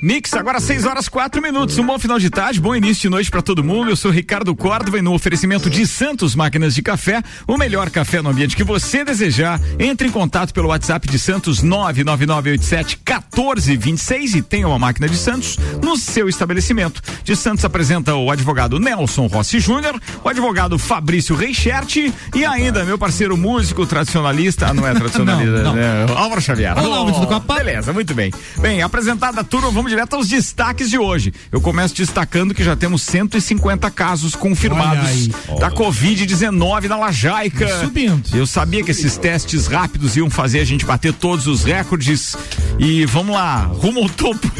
Mix, agora 6 horas 4 minutos. Um bom final de tarde, bom início de noite para todo mundo. Eu sou Ricardo Córdova e no oferecimento de Santos Máquinas de Café, o melhor café no ambiente que você desejar. Entre em contato pelo WhatsApp de Santos 99987 1426 e tenha uma máquina de Santos no seu estabelecimento. De Santos apresenta o advogado Nelson Rossi Júnior, o advogado Fabrício Reichert e ainda meu parceiro músico tradicionalista, ah, não é tradicionalista, não, não. né? Álvaro Xavier. Olá, oh, beleza, muito bem. Bem, apresentada turma, vamos direto aos destaques de hoje. Eu começo destacando que já temos 150 casos confirmados da Covid-19 na Lajaica. Subindo. Eu sabia que esses testes rápidos iam fazer a gente bater todos os recordes. E vamos lá, rumo ao topo.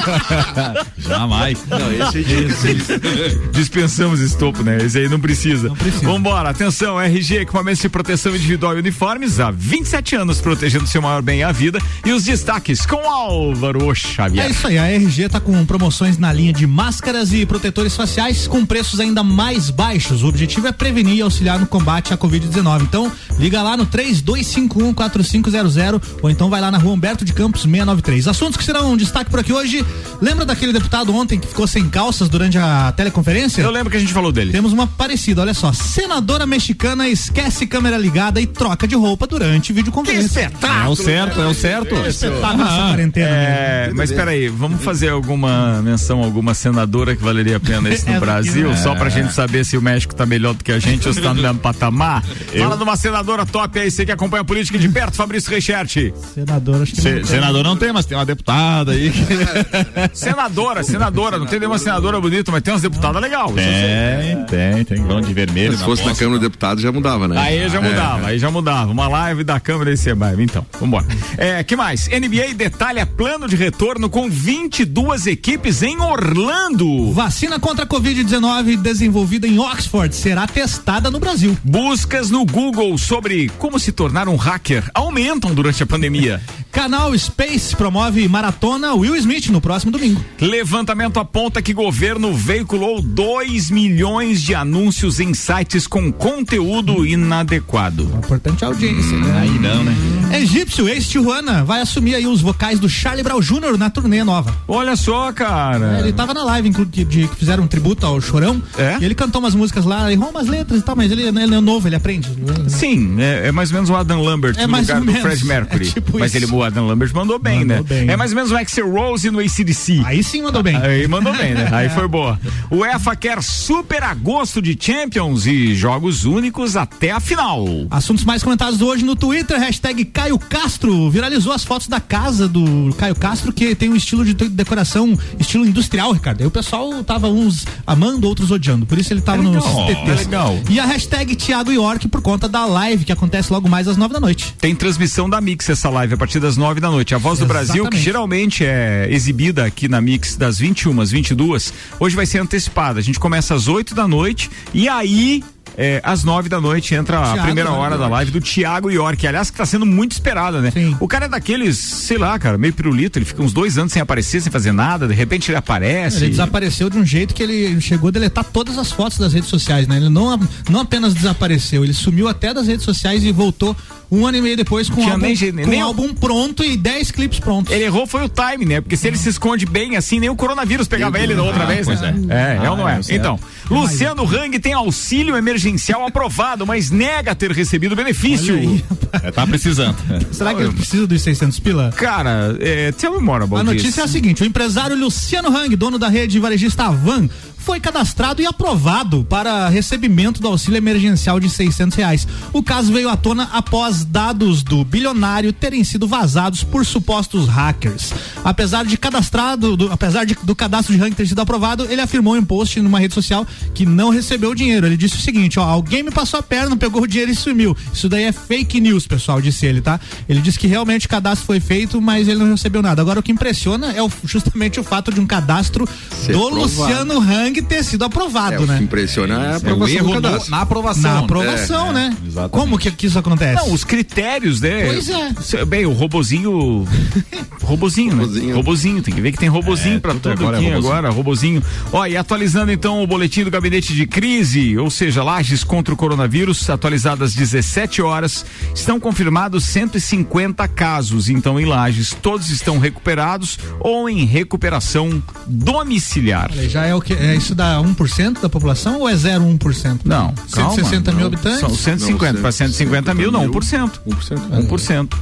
Jamais. Não, esse, esse, Dispensamos esse topo, né? Esse aí não precisa. Não precisa. Vambora, atenção, RG, equipamentos de proteção individual e uniformes, há 27 anos protegendo seu maior bem a vida. E os destaques com Álvaro Xavier. É isso aí, a RG tá com promoções na linha de máscaras e protetores faciais com preços ainda mais baixos. O objetivo é prevenir e auxiliar no combate à Covid-19. Então, liga lá no 32514500 ou então vai lá na rua Humberto de Campos 693. Assuntos que serão um destaque por aqui hoje. Lembra daquele deputado ontem que ficou sem calças durante a teleconferência? Eu lembro que a gente falou dele. Temos uma parecida, olha só. Senadora mexicana esquece câmera ligada e troca de roupa durante videoconferência. Que espetáculo! É o certo, é o certo. É o espetáculo ah, quarentena. É, né? mas peraí, vamos fazer alguma menção, alguma senadora que valeria a pena isso no é, Brasil, é. só pra gente saber se o México tá melhor do que a gente ou se tá no mesmo patamar? Eu... Fala de uma senadora top aí, você que acompanha a política de perto, Fabrício Reichert. Senadora, acho que Se, não Senador não tem, mas tem uma deputada aí. Que... senadora, senadora, não tem nenhuma senadora bonita, mas tem umas deputadas legal. Tem, tem, tem, vão de vermelho. Se fosse na Câmara de Deputados já mudava, né? Aí já mudava, é. aí já mudava. Uma live da Câmara e Sebaia. Então, vambora. É, que mais? NBA detalha plano de retorno com 22 equipes em Orlando. Vacina contra a Covid-19 desenvolvida em Oxford será testada no Brasil. Buscas no Google sobre como se tornar um hacker aumentam durante a pandemia. Canal Space promove maratona Will Smith no próximo domingo. Levantamento aponta que governo veiculou 2 milhões de anúncios em sites com conteúdo inadequado. Importante audiência, né? Aí não, né? Egípcio, ex-Tijuana, vai assumir aí os vocais do Charlie Brown Jr. na turnê nova. Olha só, cara. É, ele tava na live de, de, que fizeram um tributo ao Chorão. É? E ele cantou umas músicas lá, errou umas letras e tal, mas ele, ele é novo, ele aprende. Sim, é, é, mais ou menos o Adam Lambert é no lugar do Fred Mercury. É tipo mas isso. ele, o Adam Lambert mandou bem, mandou né? Bem. É mais ou menos o Axel Rose no ACDC. Aí sim mandou bem. Aí mandou bem, né? Aí foi boa. O EFA quer super agosto de Champions e jogos únicos até a final. Assuntos mais comentados hoje no Twitter, hashtag Caio Castro viralizou as fotos da casa do Caio Castro, que tem um estilo de decoração, estilo industrial, Ricardo. Aí o pessoal tava uns amando, outros odiando. Por isso ele tava é nos TTs. É legal. E a hashtag Thiago York por conta da live que acontece logo mais às nove da noite. Tem transmissão da Mix essa live a partir das nove da noite. A Voz do Brasil, que geralmente é exibida aqui na Mix das 21 às 22, hoje vai ser antecipada. A gente começa às 8 da noite e aí é, às nove da noite entra Thiago a primeira hora da live do Thiago York, aliás, que tá sendo muito esperada, né? Sim. O cara é daqueles, sei lá, cara, meio pirulito, ele fica uns dois anos sem aparecer, sem fazer nada, de repente ele aparece. Ele desapareceu de um jeito que ele chegou a deletar todas as fotos das redes sociais, né? Ele não, não apenas desapareceu, ele sumiu até das redes sociais e voltou um ano e meio depois com, um álbum, nem, com nem álbum pronto e 10 clipes prontos. Ele errou foi o time, né? Porque se ele se esconde bem assim, nem o coronavírus pegava ele da outra ah, vez, né? É, é, é ou não é? é então, Luciano Hang tem auxílio emergencial aprovado, mas nega ter recebido benefício. Aí, é, tá precisando. Será que ele precisa dos 600 pila? Cara, é, tell me more A notícia this. é a seguinte, o empresário Luciano Hang, dono da rede varejista Avan, foi cadastrado e aprovado para recebimento do auxílio emergencial de 600 reais. O caso veio à tona após dados do bilionário terem sido vazados por supostos hackers. Apesar de cadastrado, do, apesar de, do cadastro de ranking ter sido aprovado, ele afirmou em um post numa rede social que não recebeu o dinheiro. Ele disse o seguinte: ó, alguém me passou a perna, pegou o dinheiro e sumiu. Isso daí é fake news, pessoal, disse ele, tá? Ele disse que realmente o cadastro foi feito, mas ele não recebeu nada. Agora o que impressiona é o, justamente o fato de um cadastro Ser do provado. Luciano Hang Hang ter sido aprovado, É, que né? impressiona é, a É o aprovação do erro cadastro. na aprovação. Na né? aprovação, É, né? exatamente. Como que, que isso acontece? Não, os critérios, né? Pois é. Bem, o robozinho. robozinho, né? Robozinho. Robozinho, tem que ver que tem robozinho É, pra tudo tudo agora é aqui robozinho. agora, robozinho. Ó, e atualizando então o boletim do gabinete de crise, ou seja, lajes contra o coronavírus, atualizadas 17 horas, estão confirmados 150 casos, então em lajes, todos estão recuperados ou em recuperação domiciliar. Olha, Já é o que? É isso dá 1% da população ou é 0,1%? Não, 160 calma, mil não. habitantes? São 150, Não, para 150 mil, não, 1%. 1%. 1%.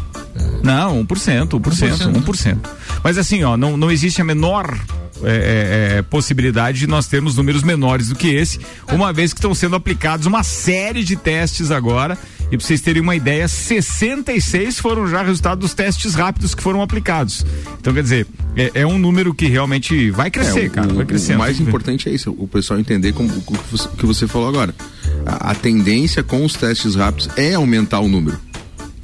Não, 1%, 1%, 1%. Mas assim, ó, não, não existe a menor é, é, é, possibilidade de nós termos números menores do que esse, uma vez que estão sendo aplicados uma série de testes agora. E pra vocês terem uma ideia, 66 foram já resultado dos testes rápidos que foram aplicados. Então, quer dizer, é, é um número que realmente vai crescer, É, o- cara. Vai crescendo. o mais importante é isso, o pessoal entender como o que você- que você falou agora. A, a tendência com os testes rápidos é aumentar o número.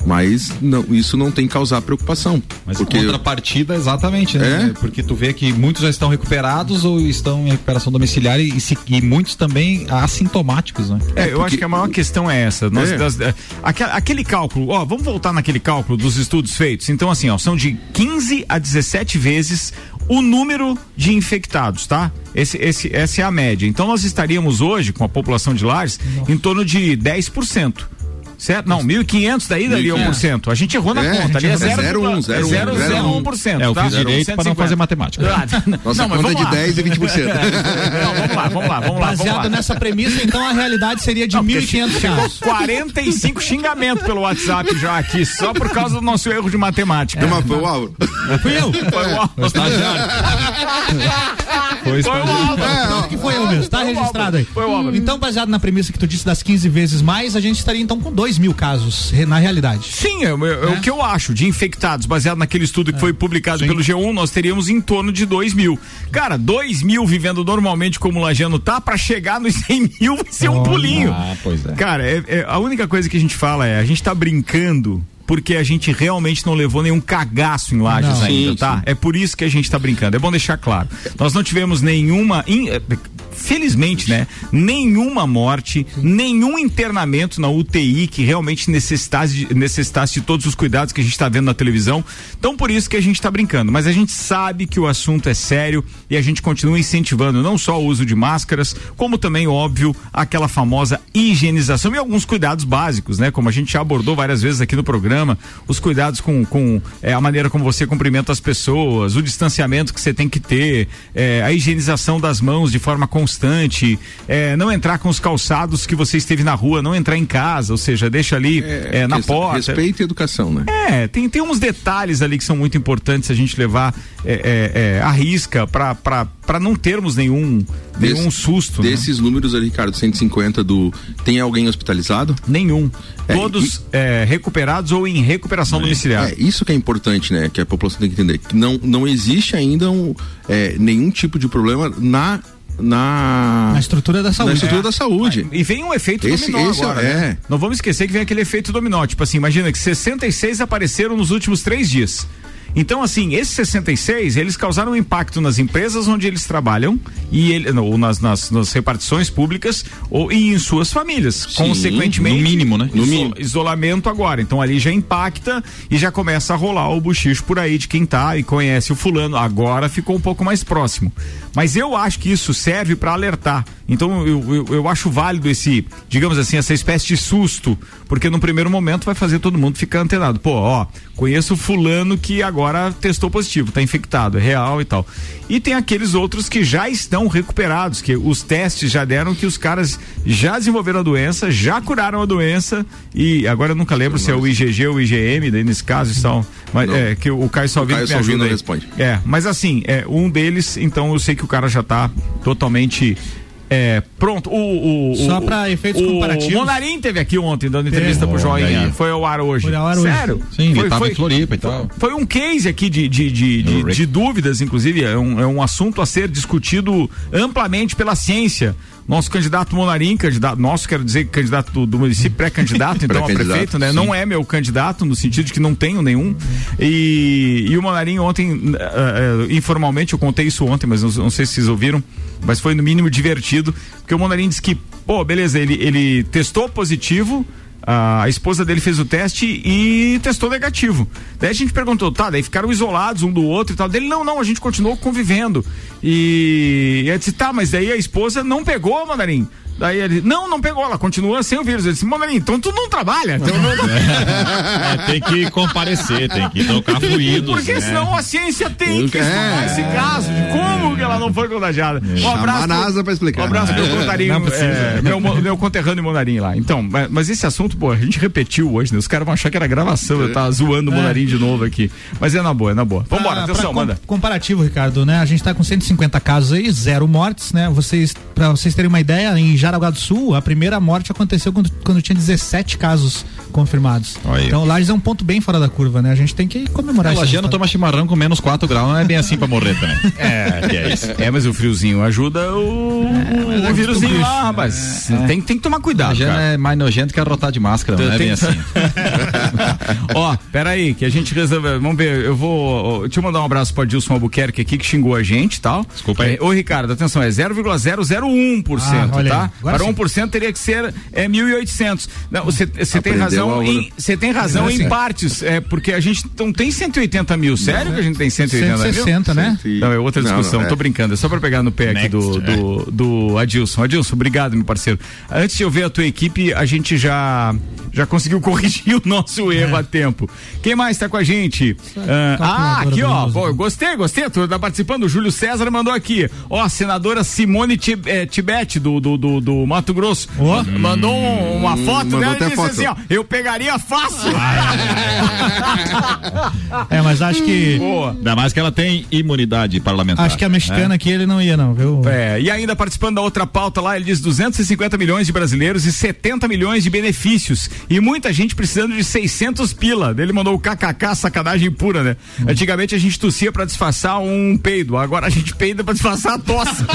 Mas não, isso não tem que causar preocupação. Mas porque contrapartida, exatamente, né? É? Porque tu vê que muitos já estão recuperados ou estão em recuperação domiciliar e, e se- e muitos também assintomáticos, né? É, eu acho que a maior questão é essa. Nós, É. das- é, aque- aquele cálculo, ó, vamos voltar naquele cálculo dos estudos feitos. Então, assim, ó, são de 15 a 17 vezes o número de infectados, tá? Esse, esse, essa é a média. Então, nós estaríamos hoje, com a população de lares, em torno de 10%. Certo? Não, 1.500 daí daria 1%. A gente errou na É, conta. Ali é a gente errou. 0,1%. 0,1, 0,01%. É, eu tá? fiz direito para não 150. fazer matemática. Ah, nossa não, mas conta é vamos de lá. 10 e 20%. Não, vamos lá, vamos lá, vamos lá. Baseado vamos lá. nessa premissa, então a realidade seria de Não, porque 1.500 chegou casos. 45 xingamentos pelo WhatsApp já aqui, só por causa do nosso erro de matemática. Mas foi o Álvaro. Fui eu. Foi o Álvaro. Estagiário. Foi Foi o. Álvaro. Que foi eu mesmo, tá Foi o registrado aí. Foi o Álvaro. Então, baseado na premissa que tu disse das 15 vezes mais, a gente estaria então com 2 mil casos, na realidade. Sim, é, é o que eu acho, de infectados, baseado naquele estudo que foi publicado pelo G1, nós teríamos em torno de 2 mil. Cara, 2 mil vivendo normalmente como o Lajano tá, pra chegar nos 100 mil vai ser um pulinho. Ah, pois é. Cara, é- é- a única coisa que a gente fala é, a gente tá brincando porque a gente realmente não levou nenhum cagaço em lajes Não. ainda, Sim, tá? sim. É por isso que a gente tá brincando. É bom deixar claro. Nós não tivemos nenhuma. in- eh, Felizmente, né? Nenhuma morte, nenhum internamento na UTI que realmente necessitasse, de- necessitasse de todos os cuidados que a gente está vendo na televisão. Então, por isso que a gente está brincando. Mas a gente sabe que o assunto é sério e a gente continua incentivando não só o uso de máscaras, como também, óbvio, aquela famosa higienização e alguns cuidados básicos, né? Como a gente já abordou várias vezes aqui no programa, os cuidados com, com é, a maneira como você cumprimenta as pessoas, o distanciamento que você tem que ter, é, a higienização das mãos de forma constante, é, não entrar com os calçados que você esteve na rua, não entrar em casa, ou seja, deixa ali é, na questão- porta. Respeito e educação, né? É, tem, tem uns detalhes ali que são muito importantes a gente levar é, é, é, à risca para não termos nenhum, nenhum Desse- susto. né? Desses números ali, Ricardo, 150 do. Tem alguém hospitalizado? Nenhum. É, Todos é, recuperados ou em recuperação domiciliar. É, isso que é importante, né? Que a população tem que entender. Que não, não existe ainda um, é, nenhum tipo de problema na. Na, Na estrutura da na saúde. estrutura da saúde. E vem um efeito Esse- dominó esse agora, é- né? Não vamos esquecer que vem aquele efeito dominó. Tipo assim, imagina que 66 apareceram nos últimos três dias. Então, assim, esses 66, eles causaram um impacto nas empresas onde eles trabalham e ele, ou nas, nas, nas repartições públicas ou e em suas famílias. Consequentemente, no mínimo, né? No mínimo. isolamento agora. Então ali já impacta e já começa a rolar o buchicho por aí de quem tá e conhece o fulano. Agora ficou um pouco mais próximo. Mas eu acho que isso serve para alertar. Então eu, eu, eu acho válido esse, digamos assim, essa espécie de susto, porque no primeiro momento vai fazer todo mundo ficar antenado. Pô, ó, conheço fulano que agora testou positivo, tá infectado, é real e tal. E tem aqueles outros que já estão recuperados, que os testes já deram que os caras já desenvolveram a doença, já curaram a doença e agora eu nunca lembro se é o IgG ou o IgM, daí nesse caso estão, mas Não. é que o Caio Salvino Caio me Salvino ajuda responde. É, mas assim, é um deles, então eu sei que o cara já tá totalmente é, pronto. O, o, Só o- pra efeitos o comparativos. Monarim teve aqui ontem dando entrevista pro Olha Joinha. Foi ao ar hoje. Foi ao ar hoje. Sério? Sim, ele foi, tava foi, em Floripa e tal. foi um case aqui de, de, de, de, O de dúvidas, inclusive, é um, é um assunto a ser discutido amplamente pela ciência. Nosso candidato Monarim, candidato, nosso, quero dizer, candidato do, do município, pré-candidato, então, a prefeito, né? Sim. Não é meu candidato, no sentido de que não tenho nenhum. E, e o Monarim ontem, uh, uh, informalmente, eu contei isso ontem, mas não, não sei se vocês ouviram, mas foi no mínimo divertido, porque o Monarim disse que, pô, beleza, ele, ele testou positivo, a esposa dele fez o teste e testou negativo. Daí a gente perguntou, tá, daí ficaram isolados um do outro e tal. Dele, não, não, a gente continuou convivendo. E, e eu disse, tá, mas daí a esposa não pegou, Mandarim. Daí ele, não, não pegou, ela continua sem o vírus. Ele disse, Mamarim, então tu não trabalha. Então não... é, tem que comparecer, tem que trocar fluidos. Porque né? senão a ciência tem que estudar é. esse caso de como que ela não foi contagiada. Um abraço. a NASA pra explicar. Um abraço pro contarinho, é, meu, meu conterrâneo Monarim lá. Então, mas, mas, esse assunto, pô, a gente repetiu hoje, né? Os caras vão achar que era gravação, eu tava zoando o é. Monarim de novo aqui. Mas é na boa, é na boa. Vambora, pra, atenção, pra manda. comparativo, Ricardo, né? A gente tá com 150 casos aí, zero mortes, né? Vocês, pra vocês terem uma ideia, em Jaraguá do Sul, a primeira morte aconteceu quando, quando tinha 17 casos confirmados. Aí. Então Lages é um ponto bem fora da curva, né? A gente tem que comemorar isso. Lajeano toma chimarrão com menos 4 graus, não é bem assim pra morrer também. é, que é isso. É, mas o friozinho ajuda o, é, o é vírusinho lá, rapaz. É. Tem, tem que tomar cuidado. Lajeano é mais nojento que arrotar de máscara, não é bem assim. Ó, peraí, que a gente resolveu. Vamos ver, eu vou. Deixa eu mandar um abraço pro Dilson Albuquerque aqui que xingou a gente e tal. Desculpa aí. Ô, Ricardo, atenção, é 0,001%, ah, tá? Para 1% teria que ser é, 1.800. Você tem razão em, você tem razão em partes, é, porque a gente não tem 180 mil. Sério que a gente tem 180 160, mil? né? Não, é outra discussão. Não, não, é. Tô brincando, é só para pegar no pé aqui do, do, do Adilson. Adilson, obrigado, meu parceiro. Antes de eu ver a tua equipe, a gente já já conseguiu corrigir o nosso erro é. a tempo. Quem mais está com a gente? Ah, ah aqui, ó. Pô, gostei, gostei. Tu tá participando. O Júlio César mandou aqui. Ó, senadora Simone Tibete, do, do, do, do Mato Grosso. Oh. Mandou um, uma hum, foto dela e disse foto. assim, ó, eu pegaria fácil. é, mas acho que. Boa. Ainda mais que ela tem imunidade parlamentar. Acho que a mexicana é. aqui ele não ia, não, viu? É, e ainda participando da outra pauta lá, ele diz 250 milhões de brasileiros e 70 milhões de benefícios. E muita gente precisando de 600 pila. Ele mandou o kkk, sacanagem pura, né? Hum. Antigamente a gente tossia pra disfarçar um peido, agora a gente peida pra disfarçar a tosse.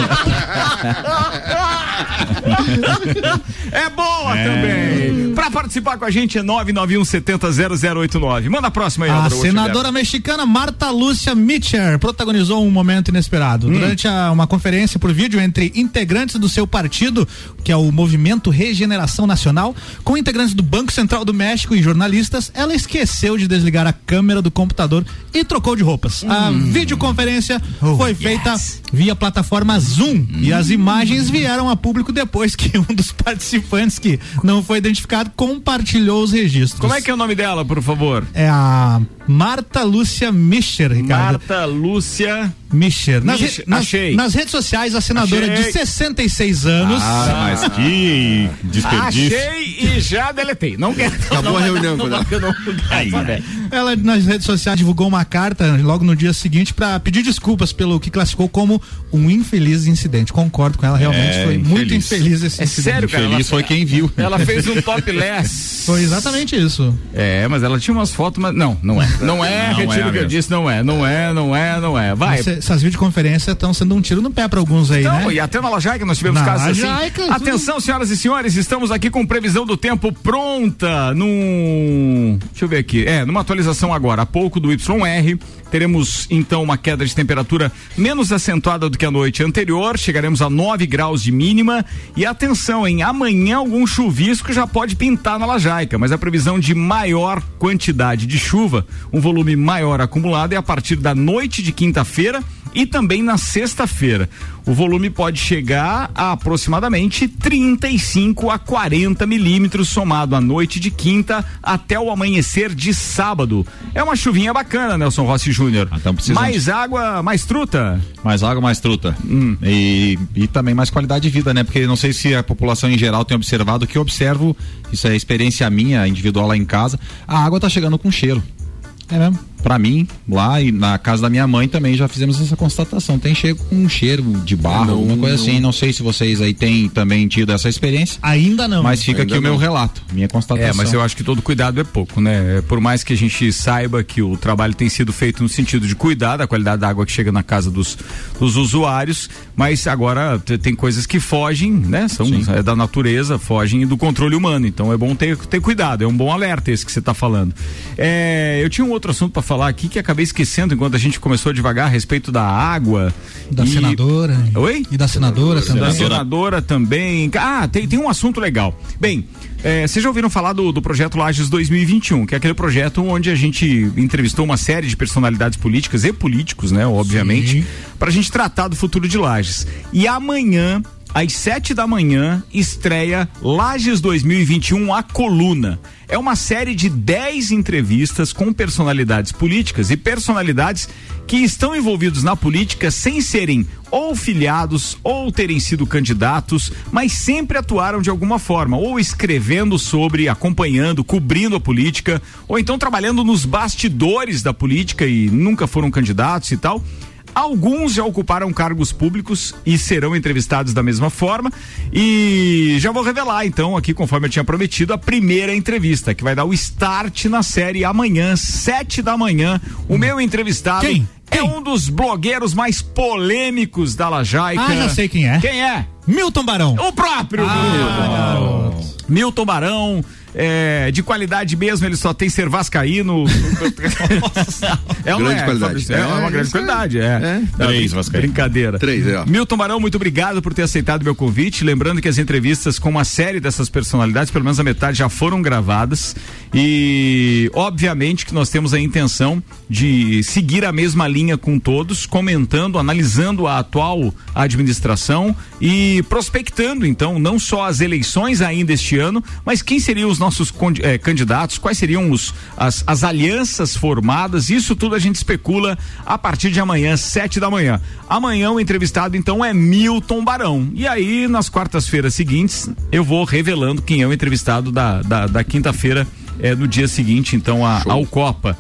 é boa é. também. Pra participar com a gente é 991 70 0089. Manda a próxima aí, A senadora mexicana Marta Lúcia Mitcher protagonizou um momento inesperado. Hum. Durante a, uma conferência por vídeo entre integrantes do seu partido, que é o Movimento Regeneração Nacional, com integrantes do Banco Central do México e jornalistas, ela esqueceu de desligar a câmera do computador e trocou de roupas. Hum. A videoconferência oh, foi feita yes. via plataforma Zoom hum. e as imagens vieram a público depois que um dos participantes que não foi identificado compartilhou os registros. Como é que é o nome dela, por favor? É a Marta Lúcia Mischer, Ricardo. Marta Lúcia Mischer. Nas, Mischer. Nas, Achei. nas redes sociais, a senadora Achei. de 66 anos. Ah, mas que desperdício. Achei e já deletei. Não quero. Acabou a reunião. Não, não, não, Aí, ela nas redes sociais divulgou uma carta logo no dia seguinte para pedir desculpas pelo que classificou como um infeliz incidente. Concordo com ela, realmente é, foi infeliz. muito infeliz esse é incidente. Sério, cara, infeliz foi quem viu. Ela fez um topless. Foi exatamente isso. É, mas ela tinha umas fotos, mas não, não é. Não é, não retiro é o que eu disse, não é, não é, não é, não é. Vai. Essa, essas videoconferências estão sendo um tiro no pé para alguns aí, então, né? E até na Lajaica nós tivemos na casos Lajaica, assim. Atenção, senhoras e senhores, estamos aqui com previsão do tempo pronta num. Deixa eu ver aqui. É, numa atualização agora, há pouco do YR. Teremos então uma queda de temperatura menos acentuada do que a noite anterior, chegaremos a 9 graus de mínima. E atenção, em amanhã algum chuvisco já pode pintar na Lajaica, mas a previsão de maior quantidade de chuva, um volume maior acumulado é a partir da noite de quinta-feira e também na sexta-feira. O volume pode chegar a aproximadamente 35 a 40 milímetros, somado à noite de quinta até o amanhecer de sábado. É uma chuvinha bacana, Nelson Rossi Júnior. Ah, mais água, mais truta. Mais água, mais truta. Hum. E, e também mais qualidade de vida, né? Porque não sei se a população em geral tem observado, o que eu observo, isso é experiência minha, individual lá em casa, a água tá chegando com cheiro. É mesmo? Para mim, lá e na casa da minha mãe também já fizemos essa constatação. Tem cheiro com um cheiro de barro, Não, alguma coisa não. assim. Não sei se vocês aí têm também tido essa experiência, Ainda não. mas fica Ainda aqui o meu não. relato, minha constatação. É, mas eu acho que todo cuidado é pouco, né? Por mais que a gente saiba que o trabalho tem sido feito no sentido de cuidar da qualidade da água que chega na casa dos, dos usuários, mas agora te- tem coisas que fogem, né? São é da natureza, fogem do controle humano. Então é bom ter, ter cuidado, é um bom alerta esse que você está falando. É, eu tinha um outro assunto para falar aqui que acabei esquecendo enquanto a gente começou a devagar a respeito da água. Da e- senadora. Oi? E da senadora também. da senadora também. Ah, tem, tem um assunto legal. Bem, é, vocês já ouviram falar do, do projeto Lages 2021, que é aquele projeto onde a gente entrevistou uma série de personalidades políticas e políticos, né, obviamente, para a gente tratar do futuro de Lages. E amanhã, às sete da manhã, estreia Lages 2021, a coluna. É uma série de 10 entrevistas com personalidades políticas e personalidades que estão envolvidos na política sem serem ou filiados ou terem sido candidatos, mas sempre atuaram de alguma forma, ou escrevendo sobre, acompanhando, cobrindo a política, ou então trabalhando nos bastidores da política e nunca foram candidatos e tal. Alguns já ocuparam cargos públicos e serão entrevistados da mesma forma. E já vou revelar, então, aqui, conforme eu tinha prometido, a primeira entrevista, que vai dar o start na série amanhã, sete da manhã. O meu entrevistado Quem? é Quem? um dos blogueiros mais polêmicos da Lajaica. Ah, já sei quem é. Quem é? Milton Barão. O próprio Milton. Milton Barão. É, de qualidade mesmo, ele só tem ser vascaíno. é uma, Grande é, qualidade. É, uma É, grande é. qualidade, é. É. Não, Três vascaínos. Brincadeira. Três, é. Milton Barão, muito obrigado por ter aceitado meu convite. Lembrando que as entrevistas com uma série dessas personalidades, pelo menos a metade, já foram gravadas. E, obviamente, que nós temos a intenção de seguir a mesma linha com todos, comentando, analisando a atual administração e prospectando, então, não só as eleições ainda este ano, mas quem seriam os nossos condi- eh, candidatos, quais seriam os, as, as alianças formadas. Isso tudo a gente especula a partir de amanhã, sete da manhã. Amanhã o entrevistado, então, é Milton Barão. E aí, nas quartas-feiras seguintes, eu vou revelando quem é o entrevistado da, da, da quinta-feira, eh, no dia seguinte, então, a, ao Copa.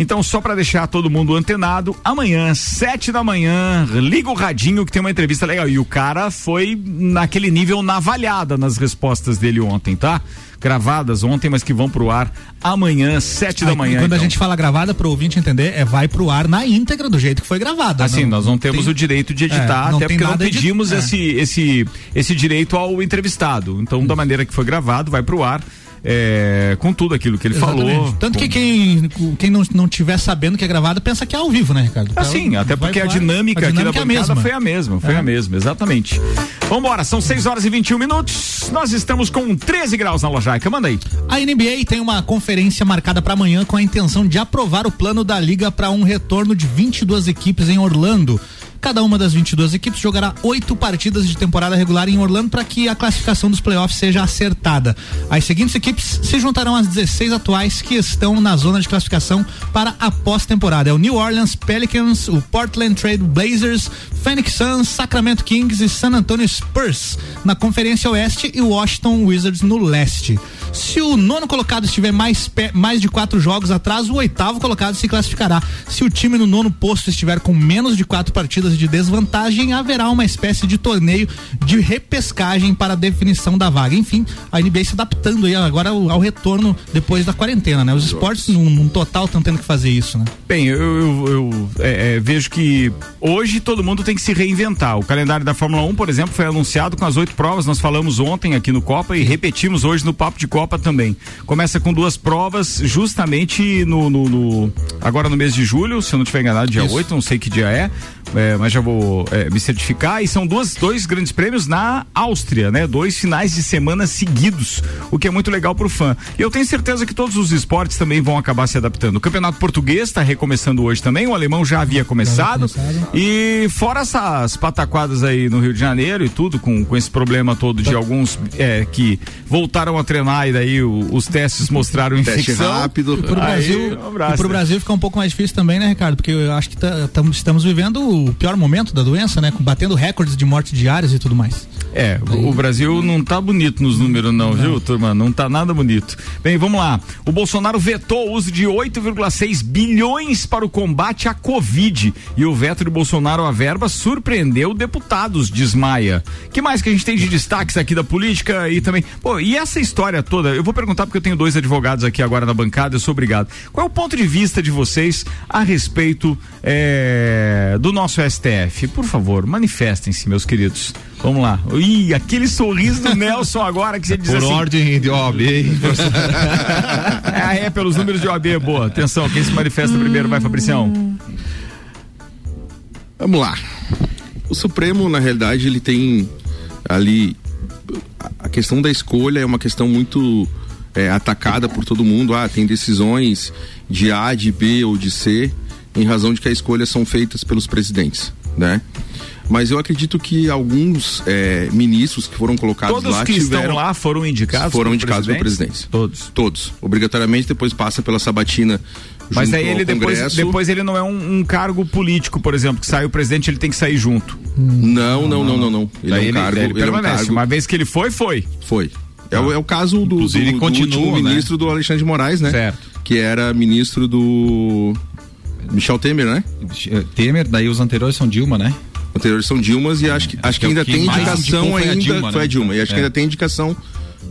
Então, só para deixar todo mundo antenado, amanhã, sete da manhã, liga o radinho que tem uma entrevista legal. E o cara foi naquele nível navalhada nas respostas dele ontem, tá? Gravadas ontem, mas que vão pro ar amanhã, sete da Aí, manhã. Quando a então. gente fala gravada, pro ouvinte entender, é vai pro ar na íntegra do jeito que foi gravada. Assim, nós não temos tem- o direito de editar, É, não até porque não pedimos é. esse, esse, esse direito ao entrevistado. Então, da maneira que foi gravado, vai pro ar. É, com tudo aquilo que ele Exatamente. falou. Tanto com- que quem, quem não, não tiver sabendo que é gravada pensa que é ao vivo, né, Ricardo? Assim, até porque a pro ar, dinâmica, aqui da dinâmica é a foi a mesma, foi É. a mesma, exatamente. Vambora, são 6 horas e 21 minutos. Nós estamos com 13 graus na Lojaica. Manda aí. A NBA tem uma conferência marcada para amanhã com a intenção de aprovar o plano da liga para um retorno de 22 equipes em Orlando. Cada uma das 22 equipes jogará oito partidas de temporada regular em Orlando para que a classificação dos playoffs seja acertada. As seguintes equipes se juntarão às 16 atuais que estão na zona de classificação para a pós-temporada. É o New Orleans Pelicans, o Portland Trail Blazers, Phoenix Suns, Sacramento Kings e San Antonio Spurs na Conferência Oeste e Washington Wizards no leste. Se o nono colocado estiver mais, mais de quatro jogos atrás, o oitavo colocado se classificará. Se o time no nono posto estiver com menos de quatro partidas de desvantagem, haverá uma espécie de torneio de repescagem para a definição da vaga. Enfim, a NBA se adaptando aí agora ao, ao retorno depois da quarentena, né? Os esportes, num, num total, estão tendo que fazer isso, né? Bem, eu, eu- eu, é, é, vejo que hoje todo mundo tem que se reinventar. O calendário da Fórmula 1, por exemplo, foi anunciado com as oito provas. Nós falamos ontem aqui no Copa e repetimos hoje no Papo de Copa também. Começa com duas provas, justamente no, no- no- agora no mês de julho, se eu não estiver enganado, dia Isso. 8, não sei que dia é, é, mas já vou é, me certificar. E são duas, dois grandes prêmios na Áustria, né? Dois finais de semana seguidos, o que é muito legal pro fã. E eu tenho certeza que todos os esportes também vão acabar se adaptando. O Campeonato Português está recomeçando hoje também, o alemão já havia começado. E fora essas pataquadas aí no Rio de Janeiro e tudo, com, com esse problema todo de alguns é, que voltaram a treinar e daí o- os testes mostraram Teste infecção. rápido. Pro Aí, Brasil, um abraço, e pro? Brasil fica um pouco mais difícil também, né, Ricardo? Porque eu acho que tá- tamo- estamos vivendo o, pior momento da doença, né? Batendo recordes de mortes diárias e tudo mais. É, o Brasil não tá bonito nos números não, não, viu, turma? Não tá nada bonito. Bem, vamos lá. O Bolsonaro vetou o uso de 8,6 bilhões para o combate à Covid e o veto de Bolsonaro à verba surpreendeu deputados, diz Maia. Que mais que a gente tem de destaques aqui da política e também, pô, e essa história toda, eu vou perguntar porque eu tenho dois advogados aqui agora na bancada, eu sou obrigado. Qual é o ponto de vista de vocês a respeito é, do nosso STF? Por favor, manifestem-se, meus queridos. Vamos lá. Ih, aquele sorriso do Nelson agora que você diz Por assim. ordem de OAB. é, é, pelos números de OAB, boa. Atenção, quem se manifesta primeiro vai, Fabricião. Vamos lá. O Supremo, na realidade, ele tem ali. A questão da escolha é uma questão muito é, atacada por todo mundo. Ah, tem decisões de A, de B ou de C, em razão de que as escolhas são feitas pelos presidentes, né? Mas eu acredito que alguns é, ministros que foram colocados Todos lá que tiveram, estão lá foram indicados foram indicados pelo presidente? Todos. Todos. Obrigatoriamente depois passa pela sabatina. Mas aí ele depois, depois ele não é um, um cargo político, por exemplo, que sai o presidente, ele tem que sair junto. Não, não, não, não, não. Ele Daí é um cargo. daí ele ele é um permanece. cargo. Uma vez que ele foi, foi. Foi. É, o, é o caso do, Inclusive, do, do continua, último né? ministro do Alexandre de Moraes, né? Certo. Que era ministro do Michel Temer, né? Temer, daí os anteriores são Dilma, né? Anteriores são Dilmas e acho que, acho que que é ainda que tem indicação indicou foi a ainda. Dilma, foi a né? Dilma. E acho que É. ainda tem indicação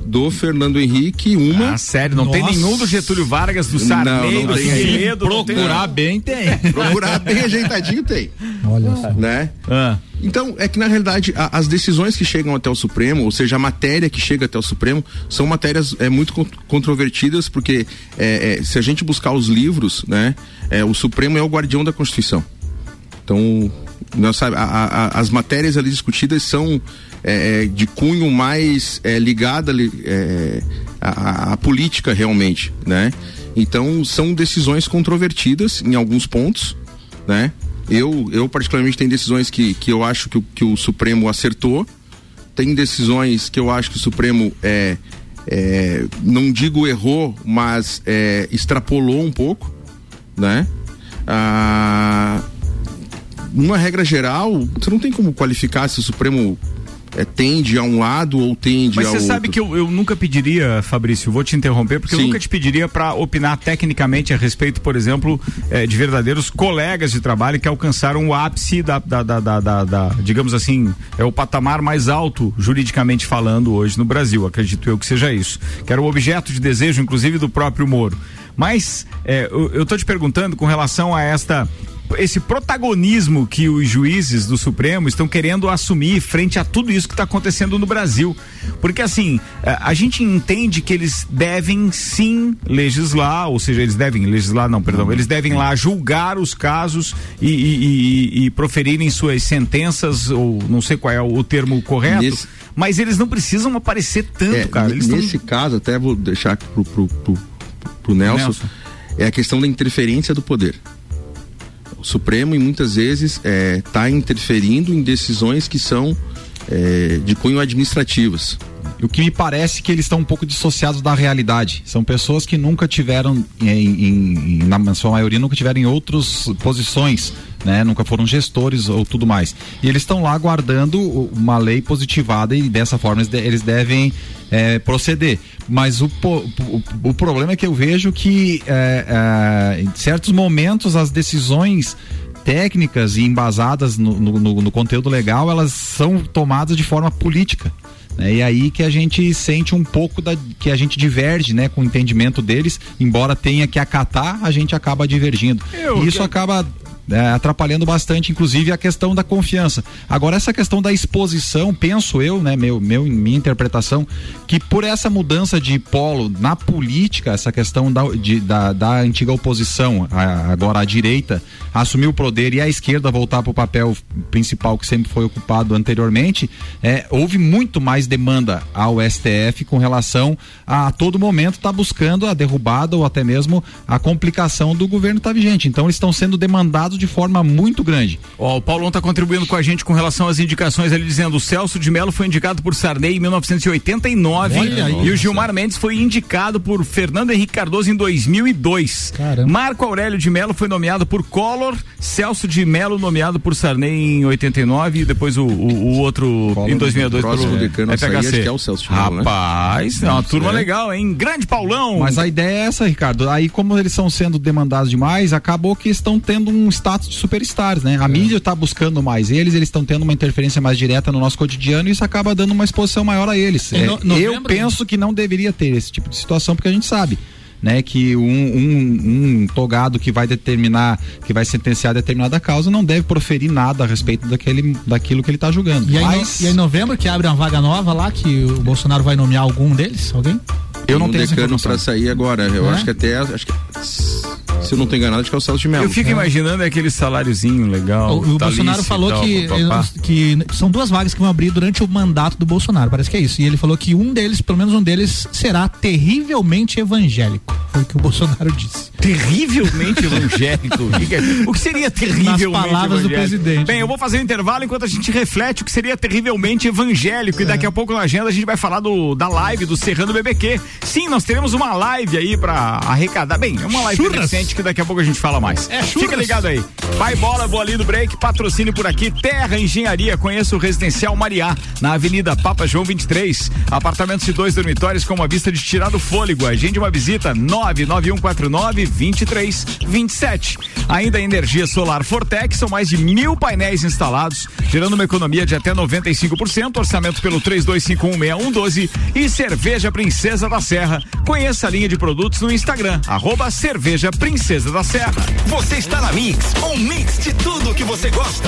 do Fernando Henrique, uma. Ah, sério, não tem Nossa. nenhum do Getúlio Vargas, do Sarney, não do tem. Figueiredo, não tem Procurar bem tem. Procurar bem ajeitadinho tem. Olha só. Né? Ah, Então, é que na realidade a- as decisões que chegam até o Supremo, ou seja, a matéria que chega até o Supremo, são matérias é, muito con- controvertidas, porque é, é, se a gente buscar os livros, né, é, o Supremo é o guardião da Constituição. Então, a- a- as matérias ali discutidas são é, é, de cunho mais é, ligada é, à, à política realmente, né? Então, são decisões controvertidas em alguns pontos, né? Eu, eu particularmente tenho decisões que, que eu acho que, o- que o Supremo acertou, tem decisões que eu acho que o Supremo é, é, não digo errou, mas é, extrapolou um pouco, né? Ah, uma regra geral, você não tem como qualificar se o Supremo é, tende a um lado ou tende Mas ao você outro. sabe que eu, eu nunca pediria, Fabrício, vou te interromper, porque eu Sim. nunca te pediria para opinar tecnicamente a respeito, por exemplo, eh, de verdadeiros colegas de trabalho que alcançaram o ápice da, da, da, da- da- da- digamos assim, é o patamar mais alto, juridicamente falando, hoje no Brasil. Acredito eu que seja isso. Que era o objeto de desejo, inclusive, do próprio Moro. Mas eh, eu, eu tô te perguntando com relação a esta esse protagonismo que os juízes do Supremo estão querendo assumir frente a tudo isso que está acontecendo no Brasil. Porque assim, eh, a gente entende que eles devem sim legislar, ou seja, eles devem legislar, não, perdão, eles devem lá julgar os casos e, e- e- e proferirem suas sentenças, ou não sei qual é o termo correto, Nesse- mas eles não precisam aparecer tanto, É, cara. Eles nesse estão. caso, até vou deixar pro, pro, pro Nelson, Nelson. é a questão da interferência do poder. O Supremo, muitas vezes, está interferindo em decisões que são é, de cunho administrativas. O que me parece que eles estão um pouco dissociados da realidade. São pessoas que nunca tiveram, em, em- na sua maioria, nunca tiveram em outras posições, né? Nunca foram gestores ou tudo mais. E eles estão lá aguardando uma lei positivada e dessa forma eles, de- eles devem é, proceder. Mas o, o, o problema é que eu vejo que é, é, em certos momentos as decisões técnicas e embasadas no, no- no- no conteúdo legal, elas são tomadas de forma política. Né? E aí que a gente sente um pouco da que a gente diverge, né, com o entendimento deles, embora tenha que acatar, a gente acaba divergindo. Eu e isso que- acaba é, atrapalhando bastante, inclusive, a questão da confiança. Agora, essa questão da exposição, penso eu, né, meu, meu, minha interpretação, que por essa mudança de polo na política, essa questão da, de- da, da antiga oposição, a- agora a direita, assumir o poder e a esquerda voltar para o papel principal que sempre foi ocupado anteriormente, é, houve muito mais demanda ao STF com relação a, a todo momento estar buscando a derrubada ou até mesmo a complicação do governo que está vigente. Então eles estão sendo demandados de forma muito grande. Ó, o Paulão está contribuindo com a gente com relação às indicações, ele dizendo: o Celso de Mello foi indicado por Sarney em 1989 e o Gilmar Mendes foi indicado por Fernando Henrique Cardoso em 2002. Caramba. Marco Aurélio de Mello foi nomeado por Collor, Celso de Mello nomeado por Sarney em 89 e depois o, o, o outro Collor, em 2002 próximo pelo FHC. que é o Celso de Mello, né? Rapaz, é uma turma é. legal, hein? Grande Paulão. Mas a ideia é essa, Ricardo. Aí, como eles estão sendo demandados demais, acabou que estão tendo um status de superstars, né? A É. mídia está buscando mais eles, eles estão tendo uma interferência mais direta no nosso cotidiano e isso acaba dando uma exposição maior a eles. É, no- novembro- eu penso que não deveria ter esse tipo de situação, porque a gente sabe. Né, que um, um, um togado que vai determinar, que vai sentenciar determinada causa, não deve proferir nada a respeito daquele, daquilo que ele está julgando. E aí, no- Mas e aí em novembro que abre uma vaga nova lá, que o Bolsonaro vai nomear algum deles? Alguém? eu não um tenho decano pra sair agora. Eu É? acho que até. Acho que, se eu não tô enganado, acho que é o Celso de Mello. Eu fico imaginando aquele saláriozinho legal. O, o Talice Bolsonaro falou tal, que, que são duas vagas que vão abrir durante o mandato do Bolsonaro, parece que é isso. E ele falou que um deles, pelo menos um deles, será terrivelmente evangélico. Foi o que o Bolsonaro disse. terrivelmente evangélico. O que é- seria terrivelmente Nas palavras do evangélico? presidente. Bem, eu vou fazer um intervalo enquanto a gente reflete o que seria terrivelmente evangélico. E daqui a pouco na agenda a gente vai falar do, da live do Serrano BBQ. Sim, nós teremos uma live aí pra arrecadar. Bem, é uma live Churras. Que daqui a pouco a gente fala mais. É. Fica ligado aí. Vai bola, vou ali no break. Patrocínio por aqui. Terra Engenharia. Conheça o Residencial Mariá, na Avenida Papa João 23. Apartamentos de dois dormitórios com uma vista de tirar do fôlego. Agende uma visita 99149 2327. Ainda a energia solar Fortec, são mais de mil painéis instalados, gerando uma economia de até 95%. Orçamento pelo 32516112 e Cerveja Princesa da Serra. Conheça a linha de produtos no Instagram, arroba Cerveja Princesa da Serra. Você está na Mix, um mix de tudo que você gosta.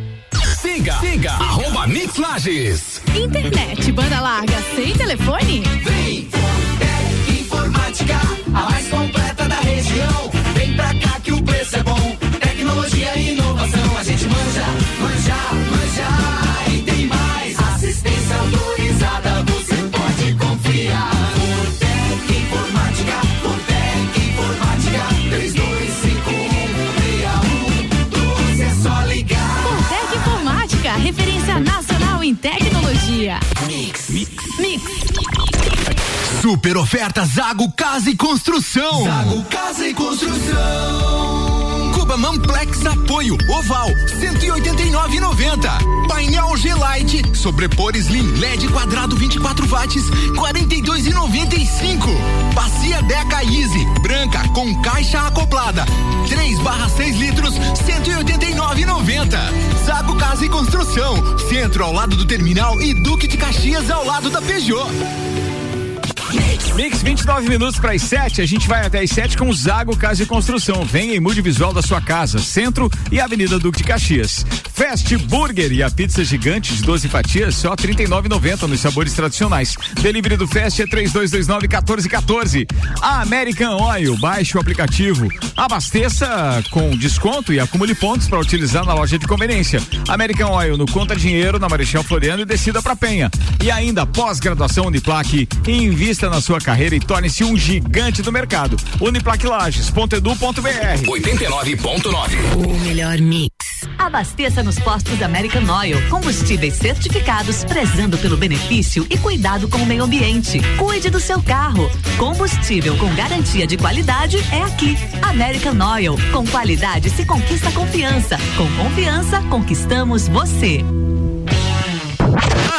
Siga, siga, arroba Mix Lages. Internet, banda larga, sem telefone? Vem, Fortec Informática, a mais completa da região. Vem pra cá que o preço é bom. Tecnologia e inovação, a gente manja. Referência nacional em tecnologia. Mix. Mix. Super oferta Zago Casa e Construção. Zago Casa e Construção. Cuba Mamplex Apoio Oval 189,90. Painel G-Lite Sobrepor Slim LED quadrado 24 watts 42,95. Bacia Deca Easy branca com caixa acoplada 3 barra 6 litros 189,90. Zago Casa e Construção. Centro ao lado do terminal e Duque de Caxias ao lado da Peugeot. Mix 29 minutos para as 7. A gente vai até as 7 com o Zago Casa e Construção. Venha e mude visual da sua casa, Centro e Avenida Duque de Caxias. Fast Burger e a pizza gigante de 12 fatias, só R$ 39,90 nos sabores tradicionais. Delivery do Fast é 3229-1414. A American Oil, baixe o aplicativo. Abasteça com desconto e acumule pontos para utilizar na loja de conveniência. American Oil no Conta Dinheiro, na Marechal Floriano e descida para Penha. E ainda pós-graduação Uniplaque. Invista na sua carreira e torne-se um gigante do mercado. Uniplaque Lages.edu.br 89.9. O melhor mix. Abasteça nos postos American Oil, combustíveis certificados, prezando pelo benefício e cuidado com o meio ambiente. Cuide do seu carro. Combustível com garantia de qualidade é aqui. American Oil, com qualidade se conquista confiança. Com confiança conquistamos você.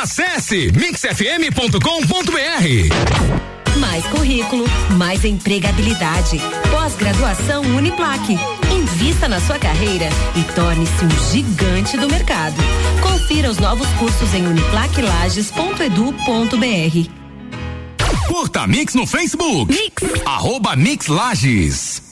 Acesse mixfm.com.br. Mais currículo, mais empregabilidade. Pós-graduação Uniplaque. Invista na sua carreira e torne-se um gigante do mercado. Confira os novos cursos em uniplaquilages.edu.br. Curta Mix no Facebook. Mix. Arroba Mix Lages.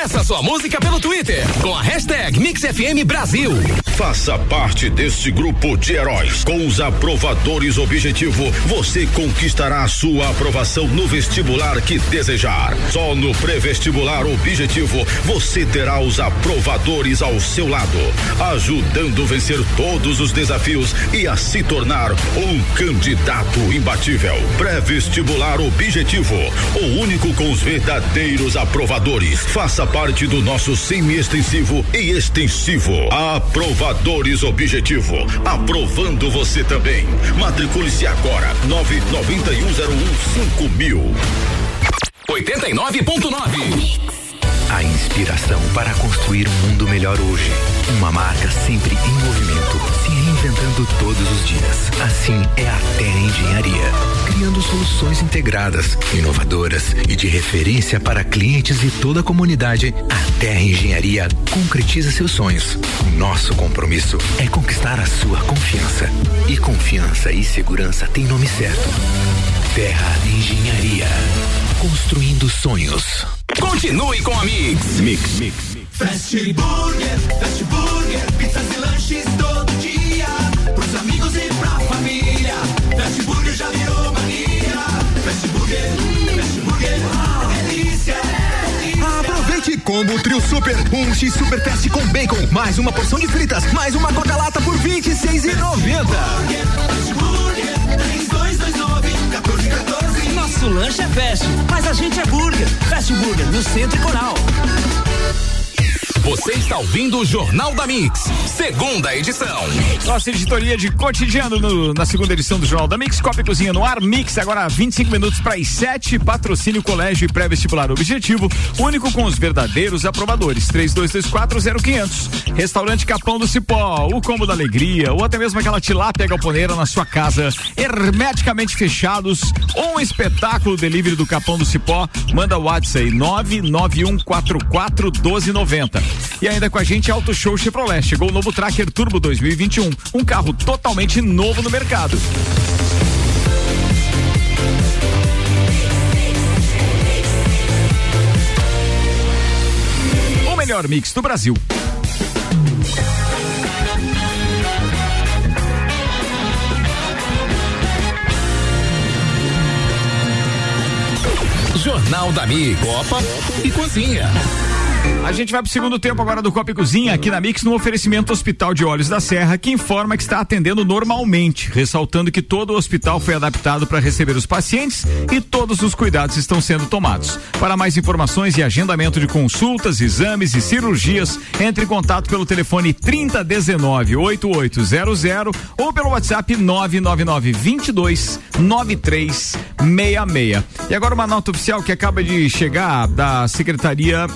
Peça sua música pelo Twitter com a hashtag MixFM Brasil. Faça parte deste grupo de heróis. Com os aprovadores Objetivo, você conquistará sua aprovação no vestibular que desejar. Só no pré-vestibular Objetivo você terá os aprovadores ao seu lado, ajudando a vencer todos os desafios e a se tornar um candidato imbatível. Pré-vestibular Objetivo, o único com os verdadeiros aprovadores. Faça parte do nosso semi-extensivo e extensivo. Aprovadores Objetivo. Aprovando você também. Matricule-se agora. 99101 mil. 89.9. A inspiração para construir um mundo melhor hoje. Uma marca sempre em movimento, se reinventando todos os dias. Assim é a Terra Engenharia, criando soluções integradas, inovadoras e de referência para clientes e toda a comunidade. A Terra Engenharia concretiza seus sonhos. Nosso compromisso é conquistar a sua confiança. E confiança e segurança têm nome certo. Terra Engenharia, construindo sonhos. Continue com a Mix. Mix, mix. Fast Burger, Fast Burger, pizzas e lanches todo dia. Burger, delícia. Aproveite combo Trio Super, um X Super Teste com bacon, mais uma porção de fritas, mais uma coca lata por 26,90. Fast Burger, 3229 1414. Nosso lanche é fast, mas a gente é burger. Fast Burger no Centro e Coral. Você está ouvindo o Jornal da Mix, segunda edição. Nossa editoria de cotidiano no- na segunda edição do Jornal da Mix, Copa e Cozinha no ar, Mix agora 25 minutos para as 7, patrocínio Colégio e Pré-Vestibular Objetivo, único com os verdadeiros aprovadores, 32240500. Restaurante Capão do Cipó, o combo da alegria, ou até mesmo aquela tilápia galponeira na sua casa, hermeticamente fechados, um espetáculo delivery do Capão do Cipó, manda o WhatsApp aí, 991441290. E ainda com a gente Auto Show Chevrolet, chegou o novo Tracker Turbo 2021, um carro totalmente novo no mercado. O melhor mix do Brasil. Jornal da Mix, Copa e Cozinha. A gente vai pro segundo tempo agora do Copa e Cozinha aqui na Mix no oferecimento Hospital de Olhos da Serra, que informa que está atendendo normalmente, ressaltando que todo o hospital foi adaptado para receber os pacientes e todos os cuidados estão sendo tomados. Para mais informações e agendamento de consultas, exames e cirurgias, entre em contato pelo telefone 3019 8800 ou pelo WhatsApp 999 22 9366. E agora uma nota oficial que acaba de chegar da Secretaria